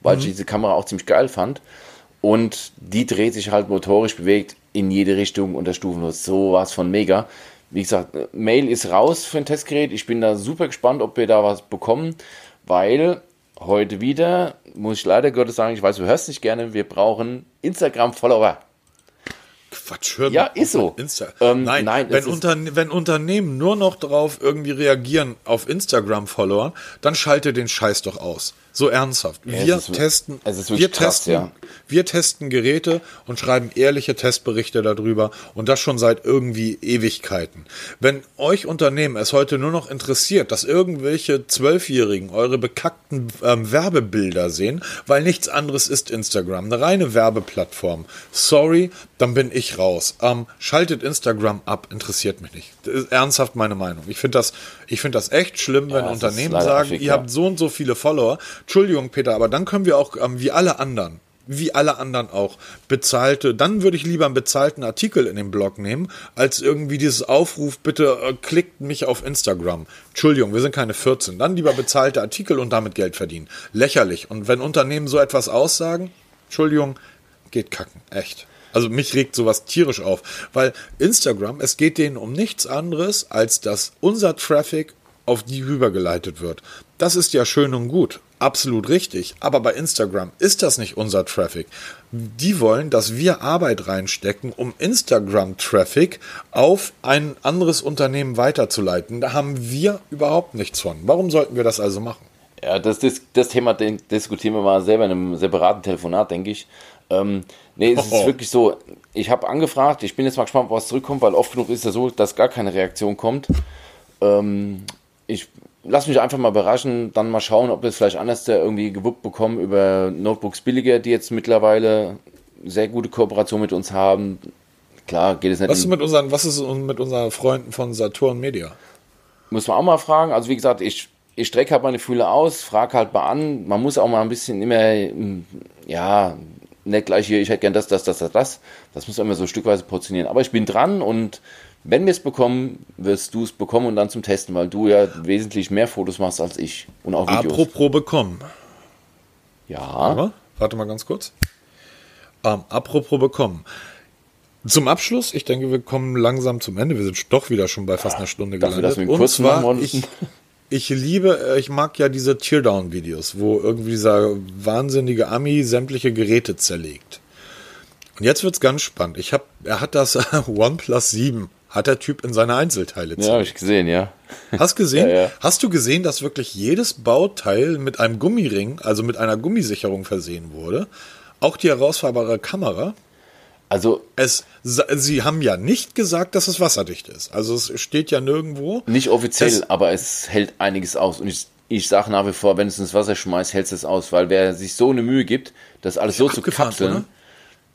weil ich diese Kamera auch ziemlich geil fand. Und die dreht sich halt motorisch bewegt in jede Richtung unter Stufenlos. So was von mega. Wie gesagt, Mail ist raus für ein Testgerät. Ich bin da super gespannt, ob wir da was bekommen, weil heute wieder, muss ich leider Gottes sagen, ich weiß, du hörst nicht gerne, wir brauchen Instagram-Follower. Quatsch, hör Ja, ist so. Insta Ähm, nein, nein, wenn, Unter wenn Unternehmen nur noch darauf irgendwie reagieren auf Instagram-Follower, dann schalte den Scheiß doch aus. So ernsthaft. wir ist- testen, es ist wirklich wir krass, testen, ja. wir testen Geräte und schreiben ehrliche Testberichte darüber und das schon seit irgendwie Ewigkeiten. Wenn euch Unternehmen es heute nur noch interessiert, dass irgendwelche Zwölfjährigen eure bekackten ähm, Werbebilder sehen, weil nichts anderes ist Instagram, eine reine Werbeplattform. Sorry, dann bin ich raus. Ähm, schaltet Instagram ab, interessiert mich nicht. Das ist ernsthaft meine Meinung. Ich finde das, ich finde das echt schlimm, wenn Unternehmen sagen, affig, ihr ja. habt so und so viele Follower. Entschuldigung, Peter, aber dann können wir auch, ähm, wie alle anderen, wie alle anderen auch, bezahlte, dann würde ich lieber einen bezahlten Artikel in den Blog nehmen, als irgendwie dieses Aufruf, bitte äh, klickt mich auf Instagram. Entschuldigung, wir sind keine 14. Dann lieber bezahlte Artikel und damit Geld verdienen. Lächerlich. Und wenn Unternehmen so etwas aussagen, Entschuldigung, geht kacken. Echt. Also mich regt sowas tierisch auf, weil Instagram, es geht denen um nichts anderes, als dass unser Traffic auf die rübergeleitet wird. Das ist ja schön und gut, absolut richtig, aber bei Instagram ist das nicht unser Traffic. Die wollen, dass wir Arbeit reinstecken, um Instagram-Traffic auf ein anderes Unternehmen weiterzuleiten. Da haben wir überhaupt nichts von. Warum sollten wir das also machen? Ja, das, das, das Thema diskutieren wir mal selber in einem separaten Telefonat, denke ich. Ähm, nee, es Oh. ist wirklich so, ich habe angefragt, ich bin jetzt mal gespannt, was zurückkommt, weil oft genug ist ja so, dass gar keine Reaktion kommt. Ähm, ich lasse mich einfach mal überraschen, dann mal schauen, ob wir es vielleicht anders da irgendwie gewuppt bekommen über Notebooks billiger, die jetzt mittlerweile sehr gute Kooperation mit uns haben. Klar, geht es nicht Was ist mit unseren, was ist mit unseren Freunden von Saturn Media? muss man auch mal fragen. Also wie gesagt, ich, ich strecke halt meine Fühle aus, frage halt mal an. Man muss auch mal ein bisschen immer, mm, ja, nicht gleich hier, ich hätte gern das, das, das, das, das. Das muss man immer so stückweise portionieren. Aber ich bin dran und Wenn wir es bekommen, wirst du es bekommen und dann zum Testen, weil du ja wesentlich mehr Fotos machst als ich und auch Videos. Apropos bekommen. ja, Aber, warte mal ganz kurz. Ähm, apropos bekommen. Zum Abschluss, ich denke, wir kommen langsam zum Ende. Wir sind doch wieder schon bei fast einer Stunde dafür, gelandet. dass wir Und kurz machen zwar, ich, ich liebe, äh, ich mag ja diese Teardown-Videos, wo irgendwie dieser wahnsinnige Ami sämtliche Geräte zerlegt. Und jetzt wird's ganz spannend. Ich hab, er hat das OnePlus 7, hat der Typ in seine Einzelteile ja, habe ich gesehen, ja. Hast gesehen? Ja, ja. Hast du gesehen, dass wirklich jedes Bauteil mit einem Gummiring, also mit einer Gummisicherung versehen wurde? Auch die herausfahrbare Kamera. Also Es, sie haben ja nicht gesagt, dass es wasserdicht ist. Also es steht ja nirgendwo. nicht offiziell, Es- aber es hält einiges aus. Und ich, ich sage nach wie vor, wenn es ins Wasser schmeißt, hält es aus. Weil wer sich so eine Mühe gibt, das alles so zu kapseln, oder?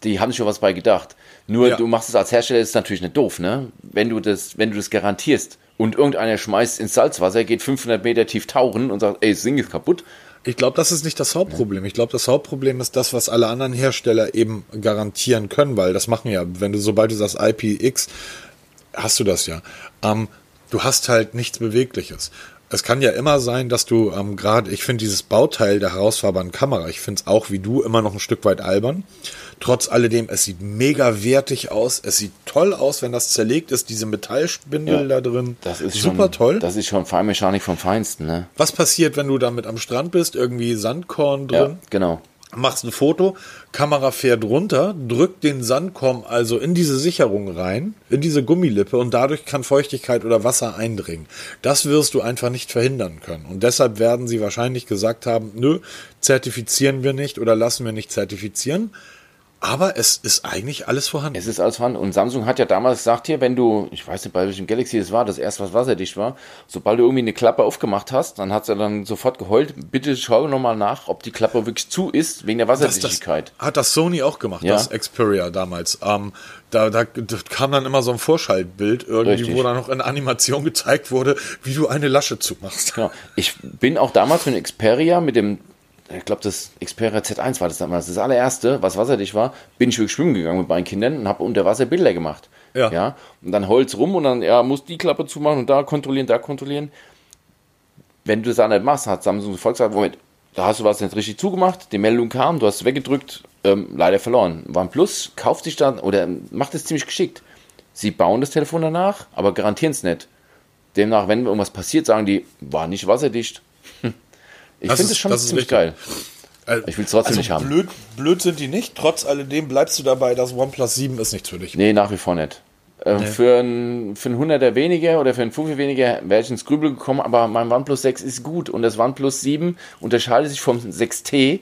Die haben sich schon was bei gedacht. Nur Ja. du machst es als Hersteller, ist natürlich nicht doof, ne? Wenn du das, wenn du das garantierst und irgendeiner schmeißt ins Salzwasser, geht 500 Meter tief tauchen und sagt, ey, das Ding ist kaputt. Ich glaube, das ist nicht das Hauptproblem. Ich glaube, das Hauptproblem ist das, was alle anderen Hersteller eben garantieren können, weil das machen ja, wenn du, sobald du sagst IPX, hast du das ja. Ähm, du hast halt nichts Bewegliches. Es kann ja immer sein, dass du ähm, gerade, ich finde dieses Bauteil der herausfahrbaren Kamera, ich finde es auch wie du immer noch ein Stück weit albern. Trotz alledem, es sieht mega wertig aus. Es sieht toll aus, wenn das zerlegt ist, diese Metallspindel Ja, da drin. Das ist super schon, toll. Das ist schon Feinmechanik vom Feinsten, ne? Was passiert, wenn du damit am Strand bist, irgendwie Sandkorn drin? Ja, genau. machst ein Foto, Kamera fährt runter, drückt den Sandkorn also in diese Sicherung rein, in diese Gummilippe und dadurch kann Feuchtigkeit oder Wasser eindringen. Das wirst du einfach nicht verhindern können. Und deshalb werden sie wahrscheinlich gesagt haben, nö, zertifizieren wir nicht oder lassen wir nicht zertifizieren. Aber es ist eigentlich alles vorhanden. Es ist alles vorhanden. Und Samsung hat ja damals gesagt hier, wenn du, ich weiß nicht, bei welchem Galaxy es war, das erste, was wasserdicht war, sobald du irgendwie eine Klappe aufgemacht hast, dann hat sie dann sofort geheult, bitte schau nochmal nach, ob die Klappe wirklich zu ist, wegen der Das, das Wasserdichtigkeit. hat das Sony auch gemacht, Ja. das Xperia damals. Ähm, da, da, da kam dann immer so ein Vorschaltbild irgendwie, Richtig. wo dann noch in Animation gezeigt wurde, wie du eine Lasche zumachst. Genau. Ich bin auch damals mit dem Xperia, mit dem, ich glaube, das Xperia Z1 war das damals, das allererste, was wasserdicht war, bin ich wirklich schwimmen gegangen mit meinen Kindern und habe unter Wasser Bilder gemacht. Ja. ja. Und dann Holz rum und dann, ja, muss die Klappe zumachen und da kontrollieren, da kontrollieren. Wenn du das dann nicht machst, hat Samsung sofort gesagt, Moment, da hast du was nicht richtig zugemacht, die Meldung kam, du hast es weggedrückt, ähm, leider verloren. OnePlus kauft sich dann oder macht es ziemlich geschickt. Sie bauen das Telefon danach, aber garantieren es nicht. Demnach, wenn irgendwas passiert, sagen die, war nicht wasserdicht. Ich finde es schon ziemlich geil. Also, Ich will's trotzdem nicht haben. Blöd, blöd sind die nicht. Trotz alledem bleibst du dabei, das OnePlus 7 ist nichts für dich. Nee, nach wie vor nicht. Ähm, Für ein, für ein 100er weniger oder für ein 5 weniger wäre ich ins Grübel gekommen, aber mein OnePlus 6 ist gut und das OnePlus 7 unterscheidet sich vom 6T,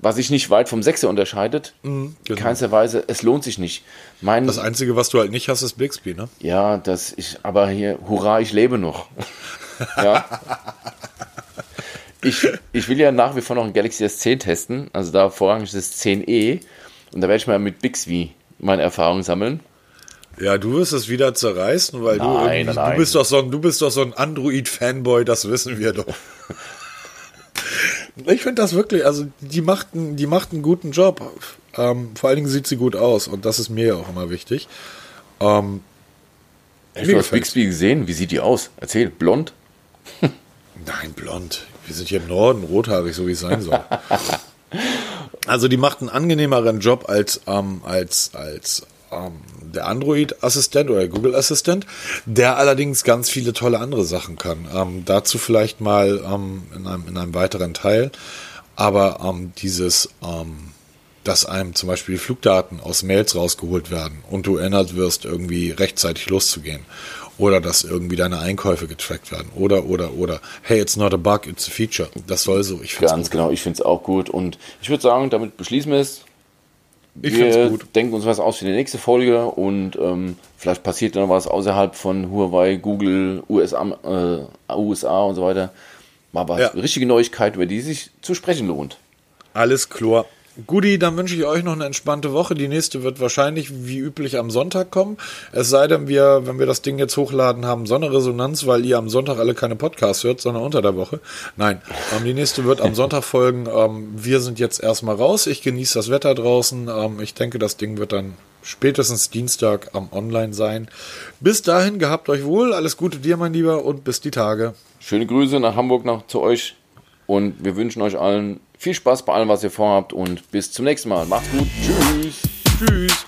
was sich nicht weit vom 6er unterscheidet. genau. Keinster Weise, es lohnt sich nicht. Mein, Das Einzige, was du halt nicht hast, ist Bixby, ne? ja, das ist, aber hier, hurra, ich lebe noch. ja. Ich, ich will ja nach wie vor noch ein Galaxy S10 testen, also da vorrangig das 10e und da werde ich mal mit Bixby meine Erfahrungen sammeln. Ja, du wirst es wieder zerreißen, weil du Nein, irgendwie, nein. du bist doch so ein, du bist doch so ein Android-Fanboy, das wissen wir doch. ich finde das wirklich, also die macht, einen- die macht einen guten Job. Ähm, vor allen Dingen sieht sie gut aus und das ist mir ja auch immer wichtig. Ähm, Hast du das. Bixby gesehen? Wie sieht die aus? Erzähl, blond? Nein, blond. Wir sind hier im Norden, rothaarig, so wie es sein soll. also die macht einen angenehmeren Job als, ähm, als, als ähm, der Android-Assistent oder der Google-Assistent, der allerdings ganz viele tolle andere Sachen kann. Ähm, dazu vielleicht mal ähm, in, einem, in einem weiteren Teil. Aber ähm, dieses, ähm, dass einem zum Beispiel die Flugdaten aus Mails rausgeholt werden und du erinnert wirst, irgendwie rechtzeitig loszugehen. Oder dass irgendwie deine Einkäufe getrackt werden. Oder, oder, oder. Hey, it's not a bug, it's a feature. Das soll so. Ich Ganz gut. genau, ich finde es auch gut. Und ich würde sagen, damit beschließen wir es. Ich wir gut. denken uns was aus für die nächste Folge und ähm, vielleicht passiert noch was außerhalb von Huawei, Google, USA, äh, USA und so weiter. Mal was, Ja. richtige Neuigkeit, über die sich zu sprechen lohnt. Alles klar. Guti, dann wünsche ich euch noch eine entspannte Woche. Die nächste wird wahrscheinlich wie üblich am Sonntag kommen. Es sei denn, wir, wenn wir das Ding jetzt hochladen, haben so eine Resonanz, weil ihr am Sonntag alle keine Podcasts hört, sondern unter der Woche. Nein, ähm, die nächste wird am Sonntag folgen. Ähm, wir sind jetzt erstmal raus. Ich genieße das Wetter draußen. Ähm, ich denke, das Ding wird dann spätestens Dienstag am Online sein. Bis dahin, gehabt euch wohl, alles Gute dir, mein Lieber, und bis die Tage. Schöne Grüße nach Hamburg nach zu euch und wir wünschen euch allen viel Spaß bei allem, was ihr vorhabt und bis zum nächsten Mal. Macht's gut. Tschüss. Tschüss.